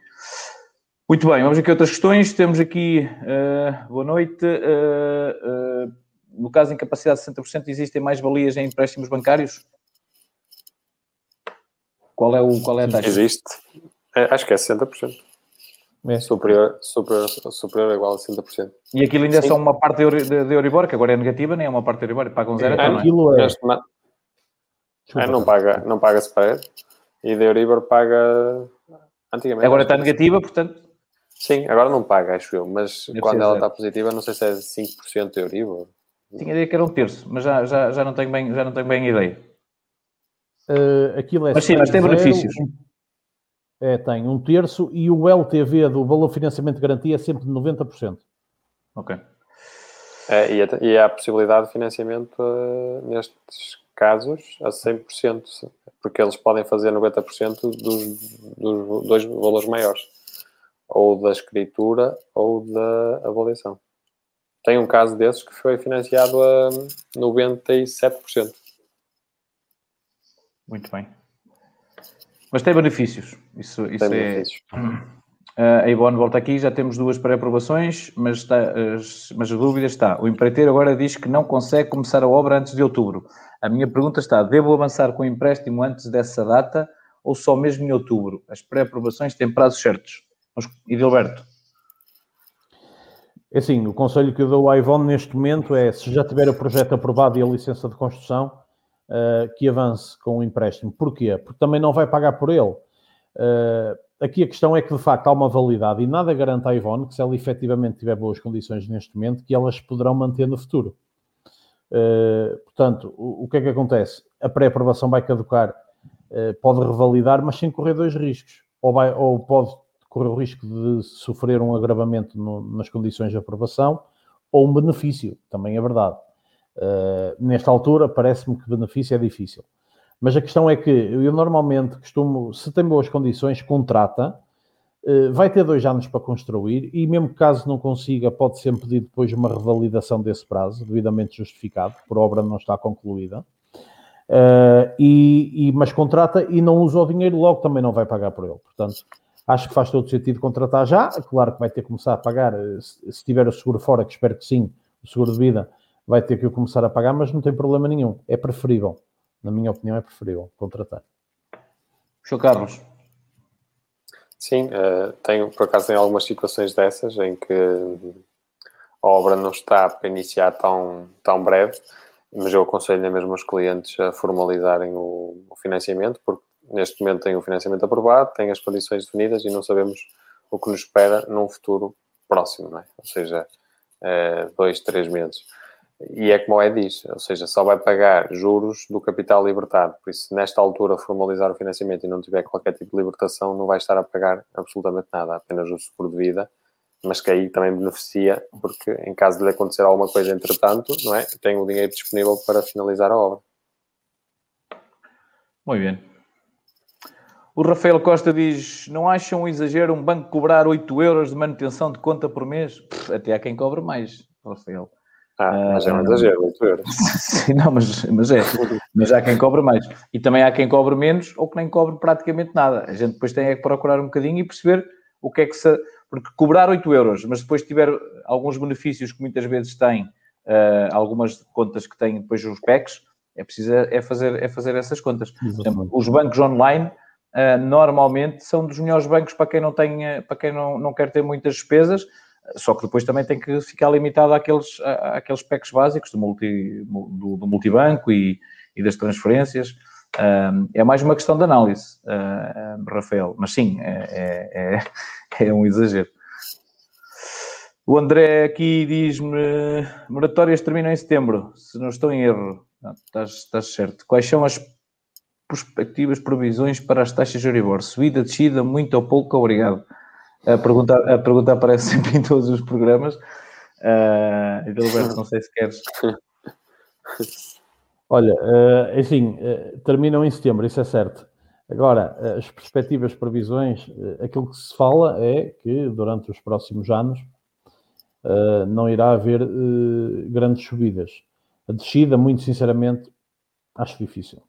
Muito bem, vamos aqui a outras questões. Temos aqui, eh, boa noite. eh, eh, no caso de incapacidade de 60%, existem mais valias em empréstimos bancários? Qual é, o, qual é a taxa? Existe. Eh, acho que é 60%. É. Superior, superior, superior ou igual a 60%. E aquilo ainda é Sim. só uma parte de de, de Euribor, que agora é negativa, nem é uma parte de Euribor, pagam zero, então, não é? Aquilo é. É, não Carlos. paga, não paga spread e da Euribor paga antigamente. Agora está negativa, portanto, Sim, agora não paga, acho eu, mas Deve quando ela zero. está positiva, não sei se é 5% de Euribor. tinha ideia que era um terço, mas já, já, já, não, tenho bem, já não tenho bem a ideia. Eh, aquilo é Mas sim, mas tem zero, benefícios. um- É, tem um terço e o LTV do valor de financiamento de garantia é sempre de 90%. Ok. É, e, a- e há a possibilidade de financiamento eh, nestes casos a 100%, porque eles podem fazer 90% dos, dos dois valores maiores, ou da escritura ou da avaliação. Tem um caso desses que foi financiado a 97%. Muito bem. Mas tem benefícios. Isso, isso Tem é. benefícios. Ah, a Ivone volta aqui, já temos duas pré-aprovações, mas, está, as- mas a dúvida está. O empreiteiro agora diz que não consegue começar a obra antes de outubro. A minha pergunta está: devo avançar com o empréstimo antes dessa data ou só mesmo em outubro? As pré-aprovações têm prazos certos. Mas, Edilberto, É Assim, o conselho que eu dou à Ivone neste momento é, se já tiver o projeto aprovado e a licença de construção, eh, que avance com o empréstimo. Porquê? Porque também não vai pagar por ele. Eh, aqui a questão é que, de facto, há uma validade e nada garante à Ivone que, se ela efetivamente tiver boas condições neste momento, que elas poderão manter no futuro. Eh, portanto, o, o que é que acontece? A pré-aprovação vai caducar, pode revalidar, mas sem correr dois riscos. Ou, vai, ou pode correr o risco de sofrer um agravamento no- nas condições de aprovação ou um benefício, também é verdade. Uh, nesta altura, parece-me que benefício é difícil. Mas a questão é que eu normalmente costumo, se tem boas condições, contrata, uh, vai ter dois anos para construir e, mesmo caso não consiga, pode sempre pedir depois uma revalidação desse prazo, devidamente justificado, por obra não está concluída. Uh, e, e- mas contrata e não usa o dinheiro, logo também não vai pagar por ele. Portanto, acho que faz todo sentido contratar já. Claro que vai ter que começar a pagar, eh, se, se tiver o seguro fora, que espero que sim, o seguro de vida, vai ter que o começar a pagar, mas não tem problema nenhum. É preferível, na minha opinião, é preferível contratar. Sr. Carlos, Sim, eh, tenho, por acaso tenho algumas situações dessas em que a obra não está para iniciar tão, tão breve, mas eu aconselho mesmo os clientes a formalizarem o, o financiamento, porque neste momento tem o financiamento aprovado, tem as condições definidas e não sabemos o que nos espera num futuro próximo, não é? Ou seja, eh, dois, três meses. E é como é diz, ou seja, só vai pagar juros do capital libertado. Por isso, nesta altura, formalizar o financiamento e não tiver qualquer tipo de libertação, não vai estar a pagar absolutamente nada, apenas o seguro de vida, mas que aí também beneficia, porque em caso de lhe acontecer alguma coisa entretanto, não é? Tem o dinheiro disponível para finalizar a obra. muito bem. O Rafael Costa diz: Não acham um exagero um banco cobrar 8 euros de manutenção de conta por mês? Até há quem cobre mais, Rafael. Ah, mas é um exagero, 8 euros. [laughs] Sim, não, mas, mas é. Mas há quem cobre mais. E também há quem cobre menos ou que nem cobre praticamente nada. A gente depois tem é que procurar um bocadinho e perceber o que é que se. Porque cobrar 8 euros, mas depois tiver alguns benefícios que muitas vezes têm, uh, algumas contas que têm depois os PECs, é preciso é fazer, é fazer essas contas. Exemplo, os bancos online uh, normalmente são dos melhores bancos para quem não tem, para quem não, não quer ter muitas despesas só que depois também tem que ficar limitado àqueles, àqueles PECs básicos do, multi, do, do multibanco e, e, das transferências. é mais uma questão de análise, Rafael, mas sim, é, é, é, [laughs] é, um exagero. O André aqui diz-me: moratórias terminam em setembro, se não estou em erro. Não, estás, estás certo. Quais são as perspectivas, previsões para as taxas de Euribor? Subida, descida, muito ou pouco? Obrigado. A pergunta, a pergunta aparece [laughs] sempre em todos os programas. Uh, então, Alberto, não sei se queres. [laughs] Olha, uh, assim, uh, terminam em setembro, isso é certo. Agora, as perspectivas, previsões, aquilo que se fala é que durante os próximos anos não irá haver grandes subidas. A descida, muito sinceramente, acho difícil.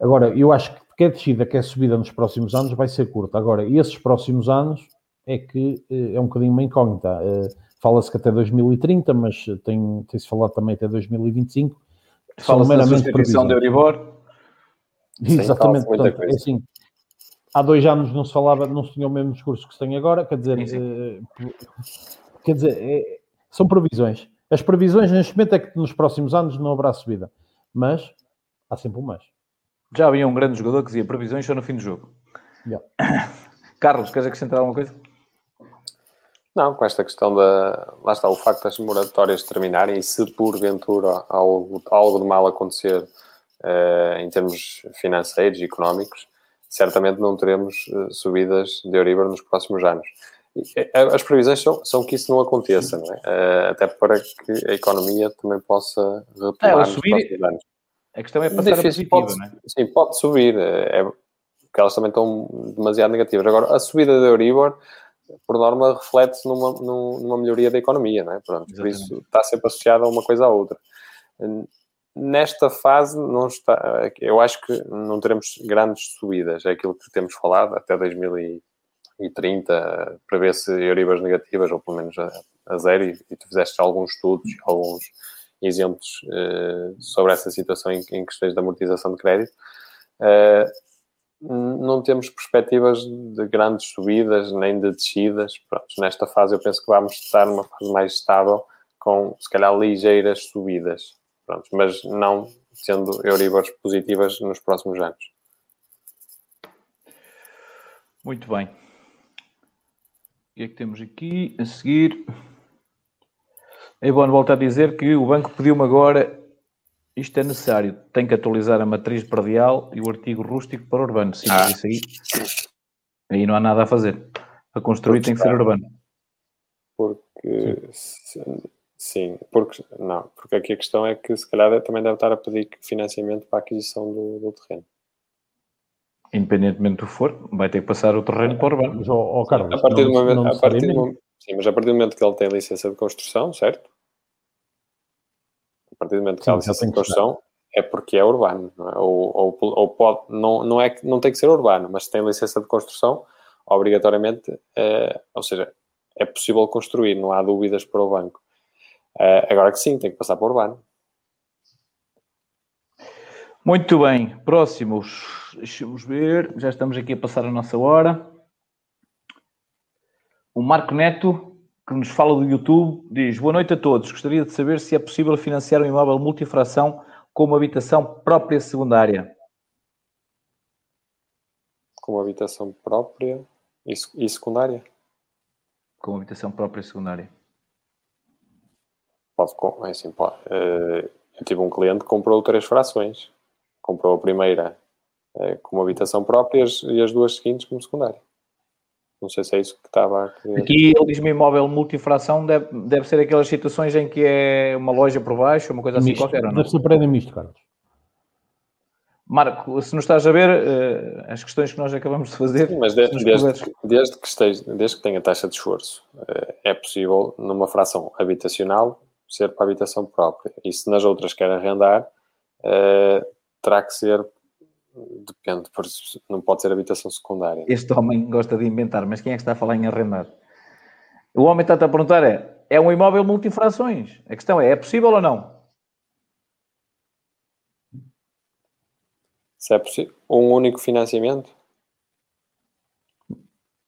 agora, eu acho que quer descida, quer subida nos próximos anos vai ser curta. Agora, esses próximos anos é que eh, é um bocadinho uma incógnita. Eh, fala-se que até 2030, mas tem, tem-se falado também até 2025. Fala-se da substituição de Euribor. Exatamente, portanto, é assim, há dois anos não se falava, não se tinha o mesmo discurso que se tem agora, quer dizer, quer dizer, é, são previsões. As previsões neste momento é que nos próximos anos não haverá subida, mas há sempre um mais. Já havia um grande jogador que dizia previsões só no fim do jogo. Yeah. [coughs] Carlos, queres acrescentar alguma coisa? Não, com esta questão da. Lá está, o facto das moratórias terminarem e se porventura algo, algo de mal acontecer uh, em termos financeiros e económicos, certamente não teremos uh, subidas de Euribor nos próximos anos. E, eh, as previsões são, são, que isso não aconteça, não é? Uh, até para que a economia também possa retomar é, nos próximos anos. A questão é passar Difícil, a positiva, pode, é? Sim, pode subir, é, porque elas também estão demasiado negativas. Agora, a subida da Euribor, por norma, reflete-se numa, numa melhoria da economia, não é? Pronto, por isso está sempre associada a uma coisa à outra. Nesta fase, não está, eu acho que não teremos grandes subidas, é aquilo que temos falado, até 2030, para ver se Euribors negativas, ou pelo menos a, a zero, e, e tu fizeste alguns estudos, alguns exemplos uh, sobre essa situação em, em, questões de amortização de crédito. Uh, não temos perspectivas de grandes subidas nem de descidas. Pronto, nesta fase eu penso que vamos estar numa fase mais estável, com se calhar ligeiras subidas, Pronto, mas não sendo Euribors positivas nos próximos anos. Muito bem. O que é que temos aqui a seguir? É bom voltar a dizer que o banco pediu-me agora, isto é necessário, tem que atualizar a matriz predial e o artigo rústico para urbano. Sim, ah. isso aí, aí não há nada a fazer. Para construir tem que ser urbano. Porque, sim. sim, porque, não, porque aqui a questão é que se calhar também deve estar a pedir financiamento para a aquisição do, do terreno independentemente do for, vai ter que passar o terreno para o urbano. Mas, oh, oh, Carlos, a partir, não, do momento, a partir do momento, Sim, mas a partir do momento que ele tem licença de construção, certo? A partir do momento que Sim, tem licença de construção, é porque é urbano, não é? Ou, ou, ou, pode, não, não, é, não tem que ser urbano, mas se tem licença de construção, obrigatoriamente, é, ou seja, é possível construir, não há dúvidas para o banco. É, agora que sim, tem que passar para o urbano. Muito bem, próximos, deixa-nos ver, já estamos aqui a passar a nossa hora. O Marco Neto, que nos fala do YouTube, diz: Boa noite a todos. Gostaria de saber se é possível financiar um imóvel multifração com uma habitação própria secundária. Com uma habitação própria e, e secundária? Com uma habitação própria e secundária. Pode, é assim, pode. Eh, eu tive um cliente que comprou três frações. Comprou a primeira eh, com uma habitação própria e as duas seguintes como secundária. Não sei se é isso que estava aqui. Aqui ele diz-me imóvel multifração, deve, deve ser aquelas situações em que é uma loja por baixo, uma coisa assim misto. qualquer, não? Deve ser prédio misto, Carlos. Marco, se nos estás a ver, uh, as questões que nós acabamos de fazer. Sim, mas desde, desde, desde, que esteja, desde que tenha taxa de esforço, uh, é possível, numa fração habitacional, ser para habitação própria. E se nas outras quer arrendar, uh, terá que ser, depende, não pode ser habitação secundária. Este homem gosta de inventar, mas quem é que está a falar em arrendar? O homem está-te a perguntar é, é um imóvel multifrações. A questão é, é possível ou não? Se é possível, um único financiamento?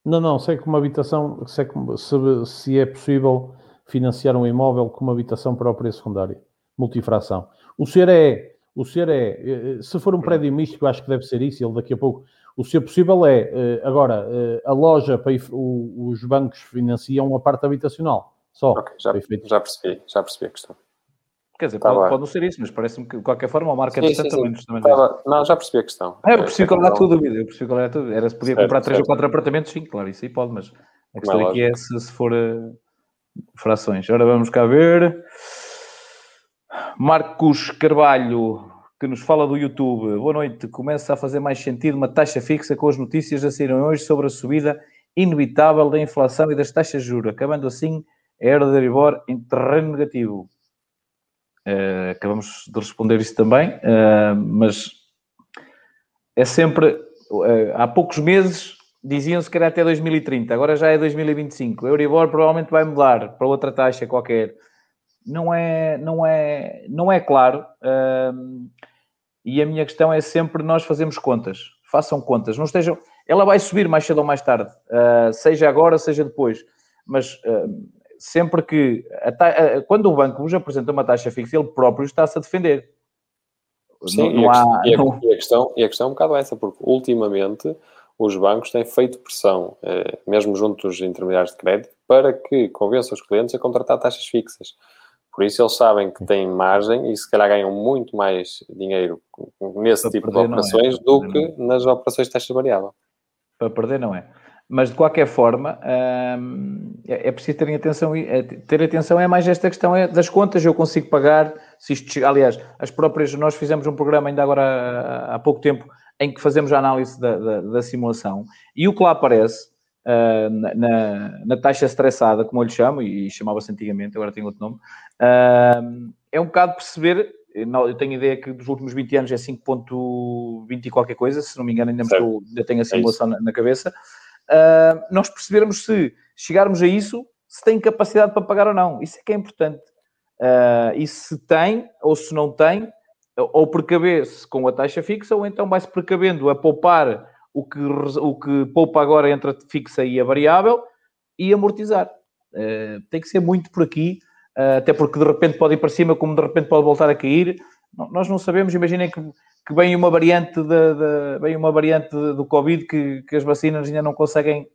Não, não, sei que uma habitação, sei que, se, se é possível financiar um imóvel com uma habitação própria secundária, multifração. O senhor é, o senhor é, eh, se for um prédio misto, eu acho que deve ser isso, ele daqui a pouco, o senhor possível é, eh, agora, eh, a loja, para os bancos financiam a parte habitacional, só. Ok, já, já percebi, já percebi a questão. Quer dizer, tá pode, pode, não ser isso, mas parece-me que de qualquer forma a marca sim, é de sim, também. Tava... Não, já percebi a questão. Ah, eu percebi qual era a tua dúvida. Eu percebi qual era a tua Era se podia certo, comprar 3 ou 4 apartamentos, sim, claro, isso aí pode, mas a questão é aqui é se, se for uh, frações. Ora, vamos cá ver. Marcos Carvalho, que nos fala do YouTube. Boa noite. Começa a fazer mais sentido uma taxa fixa com as notícias a saírem hoje sobre a subida inevitável da inflação e das taxas de juros, acabando assim a era de Euribor em terreno negativo. Uh, acabamos de responder isso também, uh, mas é sempre. Uh, há poucos meses diziam-se que era até 2030, agora já é 2025. O Euribor provavelmente vai mudar para outra taxa qualquer. Não é, não é, não é claro. e a minha questão é sempre: nós fazemos contas, façam contas, não estejam. Ela vai subir mais cedo ou mais tarde, seja agora, seja depois, mas sempre que a, quando o banco vos apresenta uma taxa fixa, ele próprio está-se a defender. Sim, não, não e, a, há, e, a, não... e, a, questão, e a questão é um bocado essa, porque ultimamente os bancos têm feito pressão, eh, mesmo junto dos intermediários de crédito, para que convençam os clientes a contratar taxas fixas. Por isso eles sabem que têm margem e se calhar ganham muito mais dinheiro nesse para tipo de é, operações é, do que nas operações de taxa variável. Para perder não é. Mas de qualquer forma, hum, é, é preciso terem atenção. É, ter atenção é mais esta questão é das contas, eu consigo pagar, se isto aliás, as próprias, nós fizemos um programa ainda agora há, pouco tempo em que fazemos a análise da, da, da simulação e o que lá aparece uh, na, na, taxa estressada, como eu lhe chamo, e chamava-se antigamente, agora tem outro nome, uh, é um bocado perceber eu tenho a ideia que dos últimos 20 anos é 5.20 e qualquer coisa, se não me engano, ainda, estou, ainda tenho a simulação é na, na, cabeça uh, nós percebermos se chegarmos a isso, se tem capacidade para pagar ou não. Isso é que é importante. Uh, e se tem ou se não tem, ou precaver-se com a taxa fixa, ou então vai-se precavendo a poupar o que, o que poupa agora entre a fixa e a variável e amortizar. Uh, tem que ser muito por aqui, uh, até porque de repente pode ir para cima, como de repente pode voltar a cair. Nós não sabemos, imaginem que que vem uma variante, de, de uma variante do Covid que, que as vacinas ainda não conseguem.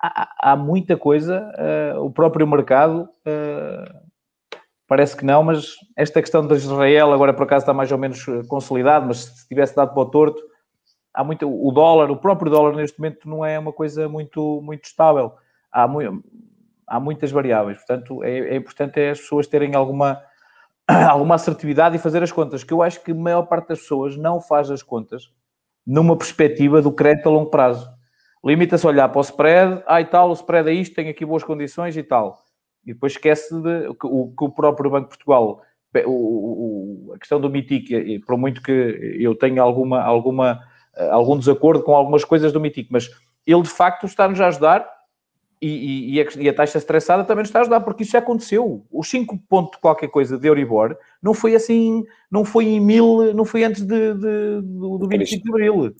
Há, há muita coisa, uh, o próprio mercado parece que não, mas esta questão de Israel agora por acaso está mais ou menos consolidado, mas se tivesse dado para o torto, há muito, o dólar, o próprio dólar neste momento não é uma coisa muito, muito estável. Há, há muitas variáveis, portanto é, é importante é as pessoas terem alguma [coughs] alguma assertividade e fazer as contas, que eu acho que a maior parte das pessoas não faz as contas numa perspectiva do crédito a longo prazo. Limita-se a olhar para o spread, ah tal, o spread é isto, tem aqui boas condições e tal. E depois esquece de, o que o próprio Banco de Portugal, o, o, a questão do MITIC, por muito que eu tenha alguma, alguma, algum desacordo com algumas coisas do MITIC, mas ele de facto está-nos a ajudar e, e, a, e, a, taxa estressada também nos está a ajudar, porque isso já aconteceu. Os 5 pontos qualquer coisa de Euribor não foi assim, não foi em mil, não foi antes de, de do, do 25 de Abril.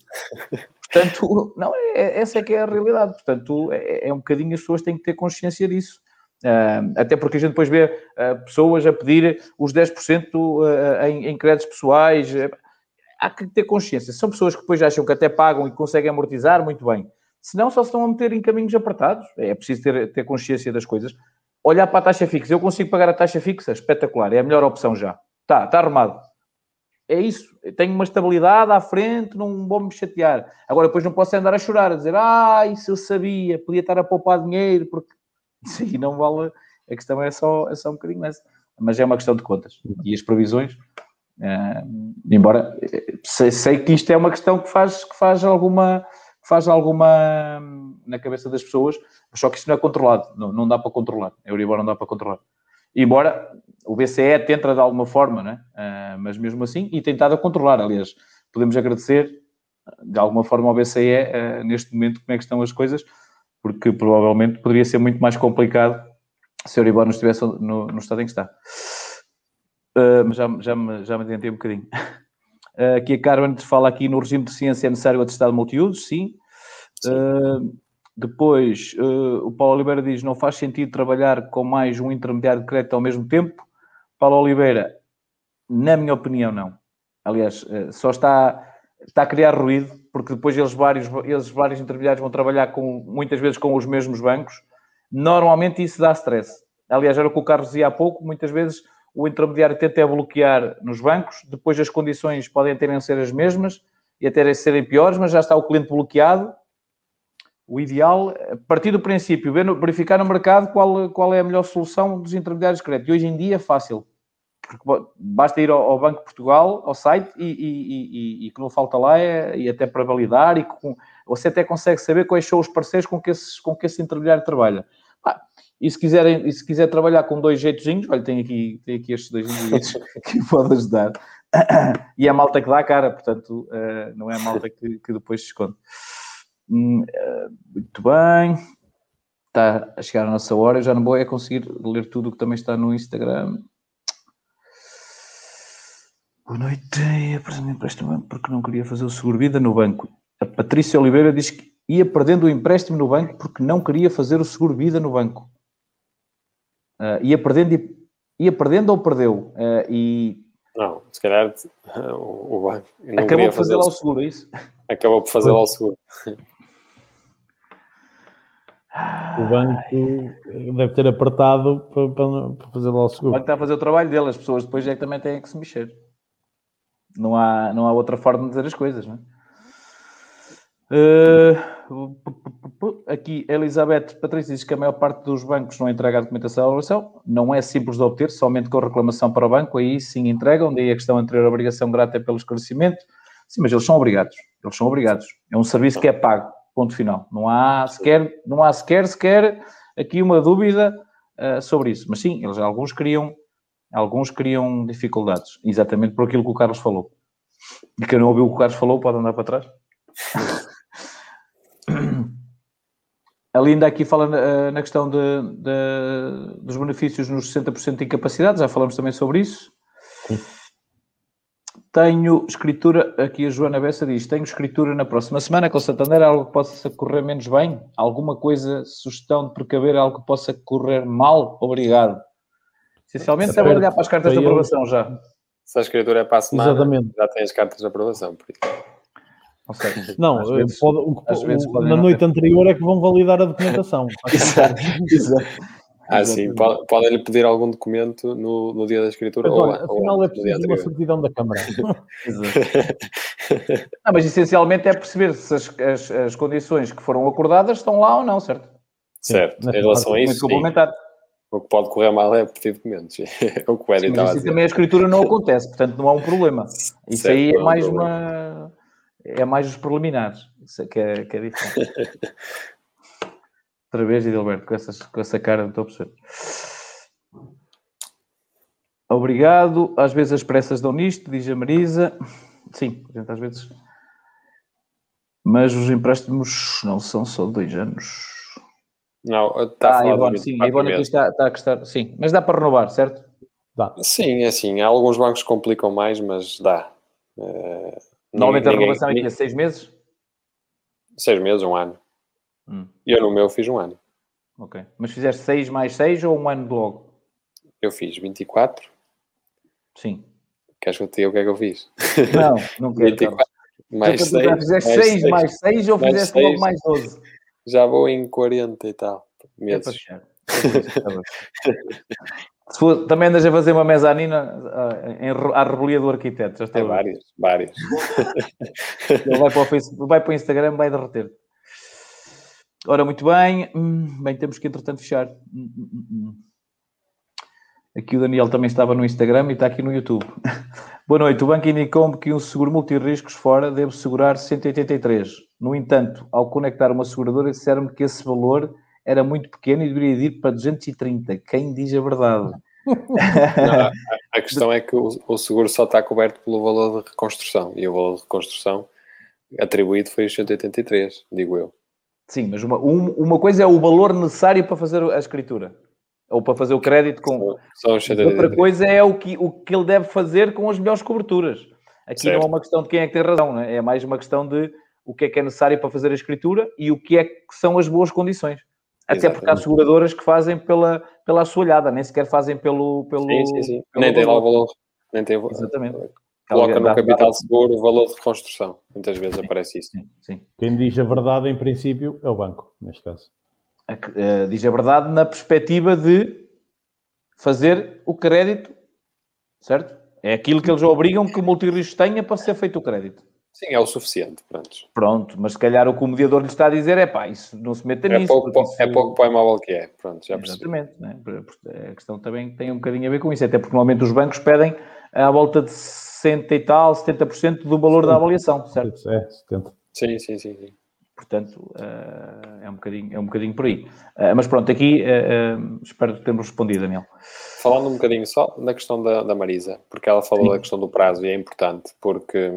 [laughs] Portanto, não, é, é, essa é que é a realidade. Portanto, é, é um bocadinho, as pessoas têm que ter consciência disso. Uh, até porque a gente depois vê uh, pessoas a pedir os 10% uh, em, em créditos pessoais. Há que ter consciência. São pessoas que depois acham que até pagam e conseguem amortizar, muito bem senão só se estão a meter em caminhos apertados. É preciso ter, ter consciência das coisas. Olhar para a taxa fixa, eu consigo pagar a taxa fixa? Espetacular, é a melhor opção já. Está, está arrumado. É isso, tenho uma estabilidade à frente, não vou me chatear. Agora, depois não posso andar a chorar, a dizer, ah, isso eu sabia, podia estar a poupar dinheiro, porque [laughs] isso aí não vale. A questão é só, é só um bocadinho essa. Mas é uma questão de contas. E as previsões, uh, embora sei, sei, que isto é uma questão que faz, que faz alguma faz alguma na cabeça das pessoas, só que isso não é controlado, não, não dá para controlar. A Euribor não dá para controlar. Embora o BCE tenta de alguma forma, né? Uh, mas mesmo assim, e tem estado a controlar. Aliás, podemos agradecer de alguma forma ao BCE uh, neste momento como é que estão as coisas, porque provavelmente poderia ser muito mais complicado se o Euribor não estivesse no, no estado em que está. Uh, mas já, já, me, já me adiantei um bocadinho. Uh, [laughs] aqui a Carmen fala aqui no regime de ciência é necessário o atestado multiuso, sim. sim. Uh, depois, o Paulo Oliveira diz não faz sentido trabalhar com mais um intermediário de crédito ao mesmo tempo. Paulo Oliveira, na minha opinião, não. Aliás, só está, está a criar ruído, porque depois eles vários, eles vários intermediários vão trabalhar com, muitas vezes com os mesmos bancos. Normalmente isso dá stress. Aliás, era o que o Carlos dizia há pouco, muitas vezes o intermediário tenta bloquear nos bancos, depois as condições podem até ser as mesmas e até serem piores, mas já está o cliente bloqueado. O ideal, a partir do princípio, verificar no mercado qual, qual é a melhor solução dos intermediários de crédito. E hoje em dia é fácil, porque basta ir ao, Banco de Portugal, ao site, e, e, e, e que não falta lá, é, e até para validar, e com, você até consegue saber quais são os parceiros com que, com que esse intermediário trabalha. E se, quiserem, e se quiser trabalhar com dois jeitozinhos, olha, tem aqui, tem aqui estes dois indivíduos [laughs] que pode ajudar. [coughs] E é a malta que dá a cara, portanto, uh, não é a malta que, que depois se esconde. Uh, muito bem. Está a chegar a nossa hora. Eu já não vou é conseguir ler tudo o que também está no Instagram. Boa noite. Empréstimo porque não queria fazer o seguro-vida no banco. A Patrícia Oliveira diz que ia perdendo o empréstimo no banco porque não queria fazer o seguro-vida no banco. Uh, ia perdendo e ia perdendo ou perdeu? Uh, e não, se calhar o, banco acabou por fazer lá o seguro, é isso? Acabou por fazer lá o seguro. O banco deve ter apertado para, para, fazer lá o seguro. O banco está a fazer o trabalho dele, as pessoas depois é que também têm que se mexer. Não há, não há outra forma de dizer as coisas, não é? Uh, aqui, Elizabeth Patrícia diz que a maior parte dos bancos não entrega a documentação à elaboração. Não é simples de obter, somente com reclamação para o banco. Aí sim entregam. Daí a questão anterior, a obrigação grata é pelo esclarecimento. Sim, mas eles são obrigados. Eles são obrigados. É um serviço que é pago. Ponto final. Não há sequer, não há sequer, sequer aqui uma dúvida uh, sobre isso. Mas sim, eles alguns criam, alguns criam dificuldades. Exatamente por aquilo que o Carlos falou. E quem não ouviu o que o Carlos falou pode andar para trás. [laughs] A Linda aqui fala uh, na questão de, de, dos benefícios nos 60% de incapacidade, já falamos também sobre isso. Sim. Tenho escritura, aqui a Joana Bessa diz, tenho escritura na próxima semana com o Santander, algo que possa correr menos bem? Alguma coisa, sugestão de precaver, algo que possa correr mal? Obrigado. Essencialmente, é olhar para as cartas de aprovação já. Se a escritura é para a semana, Exatamente. já tem as cartas de aprovação. Por isso. [laughs] Não, eh, vezes, pode, o, o, na noite ter. anterior é que vão validar a documentação. [laughs] exato, exato. Ah, sim, podem-lhe pedir algum documento no, no dia da escritura. Mas, olha, ou, afinal ou é preciso uma certidão da Câmara. [laughs] não, mas essencialmente é perceber se as, as, as, condições que foram acordadas estão lá ou não, certo? Certo, sim, em relação a isso, complementar. O que pode correr mal é pedir documentos. o que o Sim, mas assim também a escritura não acontece, portanto não há um problema. Isso certo, aí é mais uma é mais os preliminares, isso é que é, que é diferente. [laughs] Outra vez, Edilberto, com, essas, com essa cara, não estou a perceber. Obrigado. Às vezes as pressas dão nisto, diz a Marisa. Sim, a gente às vezes. Mas os empréstimos não são só dois anos. Não, está ah, a Ivone, sim, a Ivone aqui está, está a gostar. Sim, mas dá para renovar, certo? Dá. Sim, é assim. Alguns bancos complicam mais, mas dá. Uh, Normalmente ninguém, a renovação ninguém... é seis meses? Seis meses, um ano. Hum. Eu no meu fiz um ano. Ok. Mas fizeste seis mais seis ou um ano de logo? Eu fiz 24. Sim. Queres que eu te diga o que é que eu fiz? Não, não [laughs] quero. 24 mais 6. Fizeste 6 mais 6 ou fizeste logo mais 12? Já vou em 40 e tal. Meses. É [laughs] For, também andas a fazer uma mezanina uh, em, à revelia do arquiteto. Já tem vários, vários. [laughs] Ele vai para, o Facebook, vai para o Instagram, vai derreter. Ora, muito bem. Hum, bem, temos que, entretanto, fechar. Hum, hum, aqui o Daniel também estava no Instagram e está aqui no YouTube. [laughs] Boa noite. O banco indicou-me que um seguro multirriscos fora deve segurar 183. No entanto, ao conectar uma seguradora, disseram-me que esse valor era muito pequeno e deveria ir para 230. Quem diz a verdade? Não, a, [laughs] questão é que o, seguro só está coberto pelo valor de reconstrução e o valor de reconstrução atribuído foi os 183, digo eu. Sim, mas uma, um, uma coisa é o valor necessário para fazer a escritura ou para fazer o crédito com. Só, só Outra coisa é o que, o que ele deve fazer com as melhores coberturas. Aqui certo. não é uma questão de quem é que tem razão, né? é mais uma questão de o que é que é necessário para fazer a escritura e o que é que são as boas condições. Até Exatamente. porque há seguradoras que fazem pela, pela sua olhada, nem sequer fazem pelo. pelo sim, sim, sim. Pelo nem tem lá o valor. Nem tem Exatamente. Coloca no capital seguro o valor de reconstrução. Muitas vezes sim, aparece isso. Sim, sim. Quem diz a verdade, em princípio, é o banco, neste caso. Uh, diz a verdade na perspectiva de fazer o crédito, certo? É aquilo que eles obrigam que o multirrisco tenha para ser feito o crédito. Sim, é o suficiente, pronto. Pronto, mas se calhar o que o mediador lhe está a dizer é pá, isso não se meta é nisso. Pouco, isso... É pouco para o imóvel que é, pronto, já percebi. Exatamente, né? a questão também tem um bocadinho a ver com isso, até porque normalmente os bancos pedem à volta de 60 e tal, 70% do valor sim. da avaliação, certo? É, 70. Sim, sim, sim. sim. Portanto, é, um bocadinho, é um bocadinho por aí. Eh, mas pronto, aqui eh, espero termos respondido, Daniel. Falando um bocadinho só na questão da, da Marisa, porque ela falou Sim. da questão do prazo e é importante, porque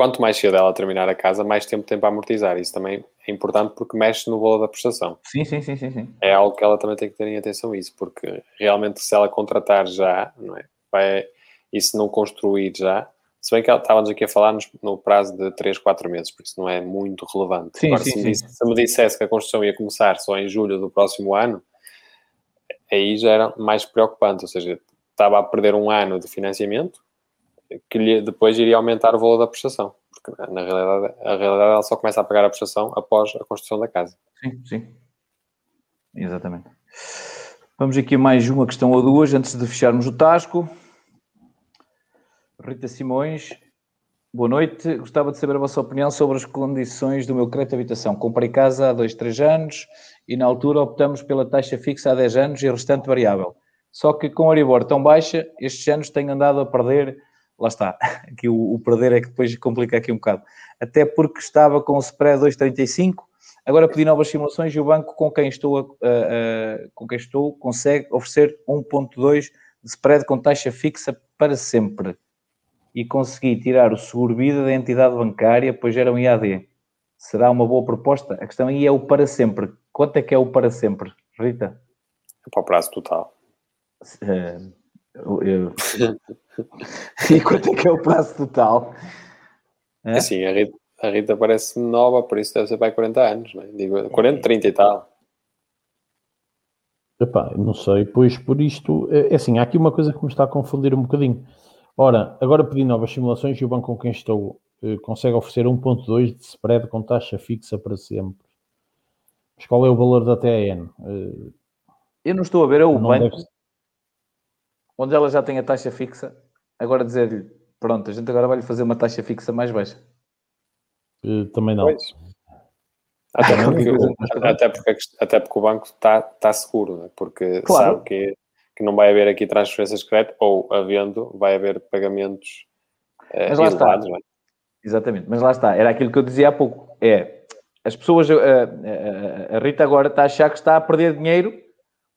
quanto mais cedo ela terminar a casa, mais tempo tem para amortizar. Isso também é importante porque mexe no valor da prestação. Sim, sim, sim, sim, sim. É algo que ela também tem que ter em atenção isso, porque realmente se ela contratar já, não é? Vai, e se não construir já, se bem que estávamos aqui a falar no prazo de 3, 4 meses, por isso não é muito relevante. Sim, Agora, sim, se, sim. se, me dissesse que a construção ia começar só em julho do próximo ano, aí já era mais preocupante, ou seja, estava a perder um ano de financiamento que lhe, depois iria aumentar o valor da prestação, porque na realidade, a realidade ela só começa a pagar a prestação após a construção da casa. Sim, sim. Exatamente. Vamos aqui a mais uma questão ou duas antes de fecharmos o tasco. Rita Simões, boa noite. Gostava de saber a vossa opinião sobre as condições do meu crédito de habitação. Comprei casa há dois, três anos e na altura optamos pela taxa fixa há 10 anos e restante variável. Só que com a Aribor tão baixa, estes anos tenho andado a perder, lá está, [laughs] aqui o, o, perder é que depois complica aqui um bocado, até porque estava com o spread 2,35, agora pedi novas simulações e o banco com quem estou, uh, uh, com quem estou consegue oferecer 1,2 de spread com taxa fixa para sempre e consegui tirar o seguro-vida da entidade bancária, pois era um IAD. Será uma boa proposta? A questão aí é o para sempre. Quanto é que é o para sempre, Rita? É para o prazo total. Uh, eu... e [laughs] quanto é que é o prazo total? É assim, a Rita, a Rita parece nova, por isso deve ser para 40 anos, não é? Digo, 40, 30 e tal. Epá, não sei, pois por isto, é, é assim, há aqui uma coisa que me está a confundir um bocadinho. Ora, agora pedi novas simulações e o banco com quem estou eh, consegue oferecer 1.2 de spread com taxa fixa para sempre. Mas qual é o valor da TAN? Eh, Eu não estou a ver, é o banco deve... onde ela já tem a taxa fixa, agora dizer-lhe, pronto, a gente agora vai-lhe fazer uma taxa fixa mais baixa. Eh, também não. Pois. Até porque, até, porque, até porque o banco está tá seguro, né? porque claro. sabe que que não vai haver aqui transferências de crédito, ou havendo, vai haver pagamentos uh, Mas lá elevados, está. É? Exatamente, mas lá está, era aquilo que eu dizia há pouco, é, as pessoas, a, a, a Rita agora está a achar que está a perder dinheiro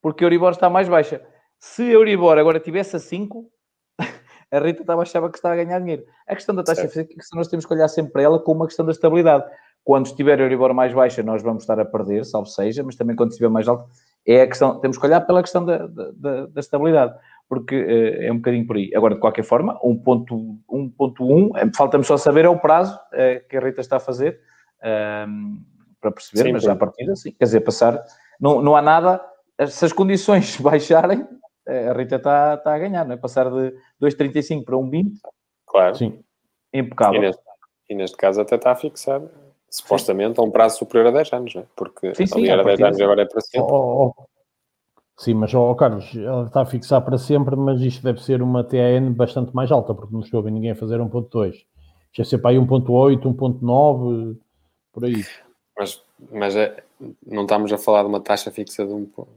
porque a Euribor está mais baixa. Se a Euribor agora tivesse a 5, [laughs] a Rita estava achava que estava a ganhar dinheiro. A questão da taxa física é que nós temos que olhar sempre para ela como uma questão da estabilidade. Quando estiver a Euribor mais baixa, nós vamos estar a perder, salvo seja, mas também quando estiver mais alto, é a questão, temos que olhar pela questão da, da, da estabilidade, porque uh, é um bocadinho por aí. Agora, de qualquer forma, 1.1, é, falta-me só saber é o prazo uh, que a Rita está a fazer, uh, para perceber, sim, mas já a partida, sim, quer dizer, passar, não, não há nada, se as condições [laughs] baixarem, a Rita está, está a ganhar, não é? Passar de 2,35 para 1,20, claro. sim, impecável. E neste, e neste caso até está a fixar supostamente a um prazo superior a 10 anos, não é? Porque sim, sim, ali era 10 anos e agora é para sempre. Oh, oh. Sim, mas, oh, Carlos, ela está a fixar para sempre, mas isto deve ser uma TAN bastante mais alta, porque não estou a ver ninguém a fazer 1.2. Já é ser para aí 1.8, 1.9, por aí. Mas, mas é, não estamos a falar de uma taxa fixa de 1. De 1.8.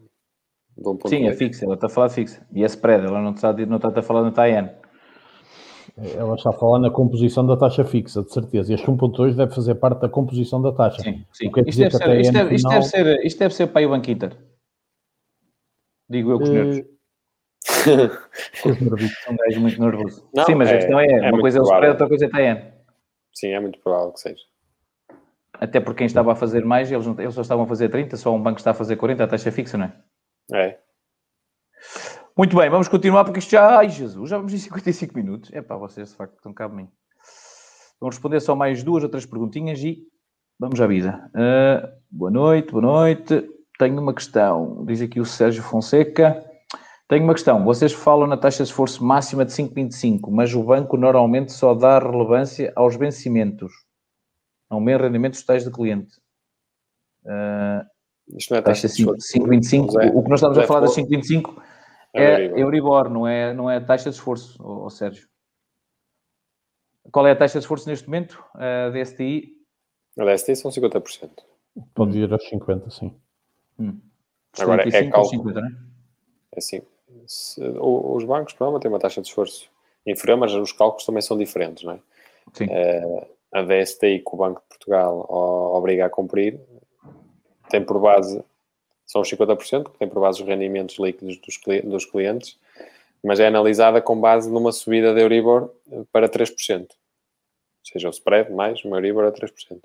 Sim, é fixa, ela está a falar fixa. E é spread, ela não está, não está a falar na TAN. Ela está a falar na composição da taxa fixa, de certeza. Este 1.2 deve fazer parte da composição da taxa. Sim, sim. Isto deve, ser, isto, deve, isto, deve ser, isto deve ser para o Banco Inter. Digo eu com os uh, nervos. [laughs] É um gajo muito nervoso. Não, Sim, mas é, a questão é, é uma coisa é o spread, outra coisa é TN. Sim, é muito provável que seja. Até porque quem estava a fazer mais, eles, eles só estavam a fazer 30, só um banco está a fazer 40, a taxa fixa, não é? É. Muito bem, vamos continuar porque isto já. Ai Jesus, já vamos em 55 minutos. É pá, vocês de facto estão cá de mim. Vamos responder só mais duas ou três perguntinhas e vamos à vida. Uh, boa noite, boa noite. Tenho uma questão. Diz aqui o Sérgio Fonseca. Tenho uma questão. Vocês falam na taxa de esforço máxima de 5,25, mas o banco normalmente só dá relevância aos vencimentos, não bem rendimentos totais do cliente. Uh, Isto não é taxa, taxa de 5,25. O que nós estamos a falar das 5,25 é, é Euribor, não é, não é taxa de esforço, oh, Sérgio. Qual é a taxa de esforço neste momento? A DSTI? A DSTI são 50%. Pode ir aos 50%, sim. Hum. Agora é cálculo. 50, não é? É assim, se, os bancos provavelmente têm uma taxa de esforço inferior, mas os cálculos também são diferentes, não é? Sim. Uh, a DSTI que o Banco de Portugal obriga a cumprir tem por base, são os 50%, que tem por base os rendimentos líquidos dos, dos clientes, mas é analisada com base numa subida de Euribor para 3%. Ou seja, o spread mais o Euribor a 3%.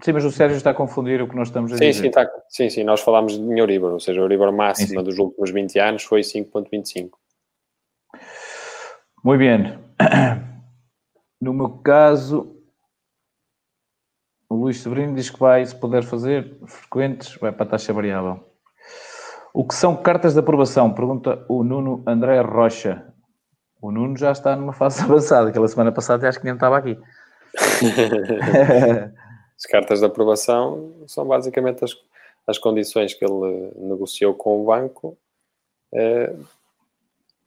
Sim, mas o Sérgio está a confundir o que nós estamos a sim, dizer. Sim, está, sim, sim, nós falámos de Euribor, ou seja, a Euribor máxima sim, dos últimos 20 anos foi 5.25. Muito bem. No meu caso, Luís Sobrinho diz que vai, se puder fazer, frequentes, vai para a taxa variável. O que são cartas de aprovação? Pergunta o Nuno André Rocha. O Nuno já está numa fase [laughs] avançada, aquela semana passada acho que nem estava aqui. [laughs] as cartas de aprovação são basicamente as, as condições que ele negociou com o banco eh,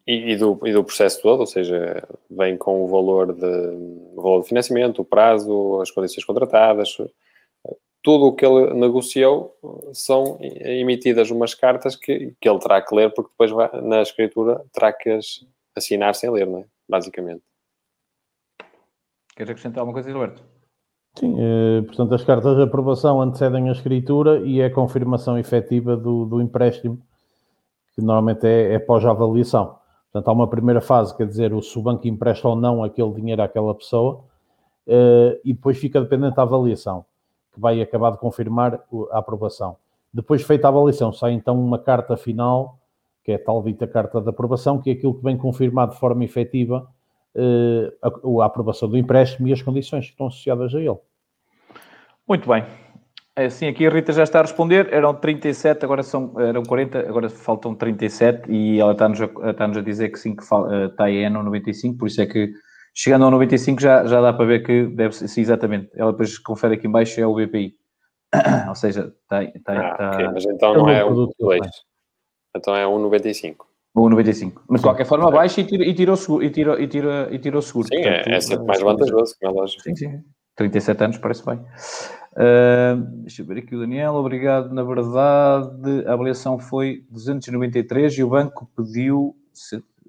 e, e, do, e do processo todo, ou seja, vem com o valor de, o valor de financiamento, o prazo, as condições contratadas, tudo o que ele negociou são emitidas umas cartas que, que ele terá que ler, porque depois vai, na escritura terá que as assinar sem ler, não é? Basicamente. Queres acrescentar alguma coisa, Gilberto? Sim, eh, portanto, as cartas de aprovação antecedem a escritura e é a confirmação efetiva do, do empréstimo, que normalmente é, é pós-avaliação. Portanto, há uma primeira fase, quer dizer, se o banco empresta ou não aquele dinheiro àquela pessoa, eh, e depois fica dependente da avaliação que vai acabar de confirmar a aprovação. Depois feita a avaliação, sai então uma carta final, que é a tal dita carta de aprovação, que é aquilo que vem confirmar de forma efetiva eh, a, a, aprovação do empréstimo e as condições que estão associadas a ele. Muito bem. Assim, aqui a Rita já está a responder. Eram 37, agora são, eram 40, agora faltam 37 e ela está-nos a, está a dizer que sim, que eh, está aí no 95, por isso é que Chegando ao 95 já, já dá para ver que deve ser, sim, exatamente. Ela depois confere aqui em baixo, é o BPI. [coughs] Ou seja, tem, tem, ah, tá... okay. mas então é não é o 2. Então é 1,95. O 1,95. Mas de qualquer forma, é. baixa e tira, e tira o seguro. E tira, e tira, e tira o seguro. Sim, Portanto, é, é sempre mais vantajoso, como é lógico. Sim, sim. 37 anos parece bem. Uh, deixa eu ver aqui o Daniel, obrigado. Na verdade, a avaliação foi 293 e o banco pediu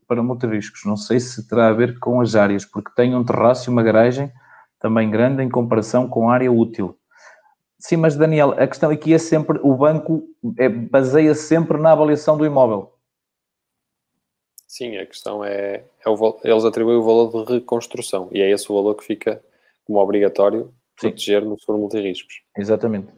para multiriscos. Não sei se terá a ver com as áreas, porque tem um terraço e uma garagem também grande em comparação com a área útil. Sim, mas Daniel, a questão aqui é sempre, o banco é, baseia sempre na avaliação do imóvel. Sim, a questão é, é o, eles atribuem o valor de reconstrução e é esse o valor que fica como obrigatório proteger no seguro multiriscos. Exatamente.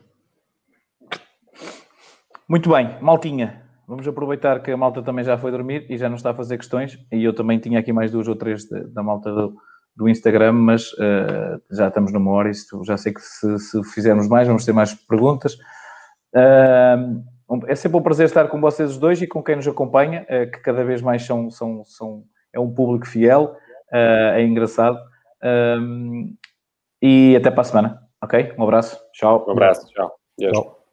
Muito bem, Maltinha, Vamos aproveitar que a malta também já foi dormir e já não está a fazer questões. E eu também tinha aqui mais duas ou três de, da malta do, do, Instagram, mas uh, já estamos numa hora e já sei que se, se, fizermos mais, vamos ter mais perguntas. Uh, é sempre um prazer estar com vocês os dois e com quem nos acompanha, uh, que cada vez mais são, são, são é um público fiel, é engraçado. E até para a semana, ok? Um abraço, tchau. Um abraço, tchau. tchau.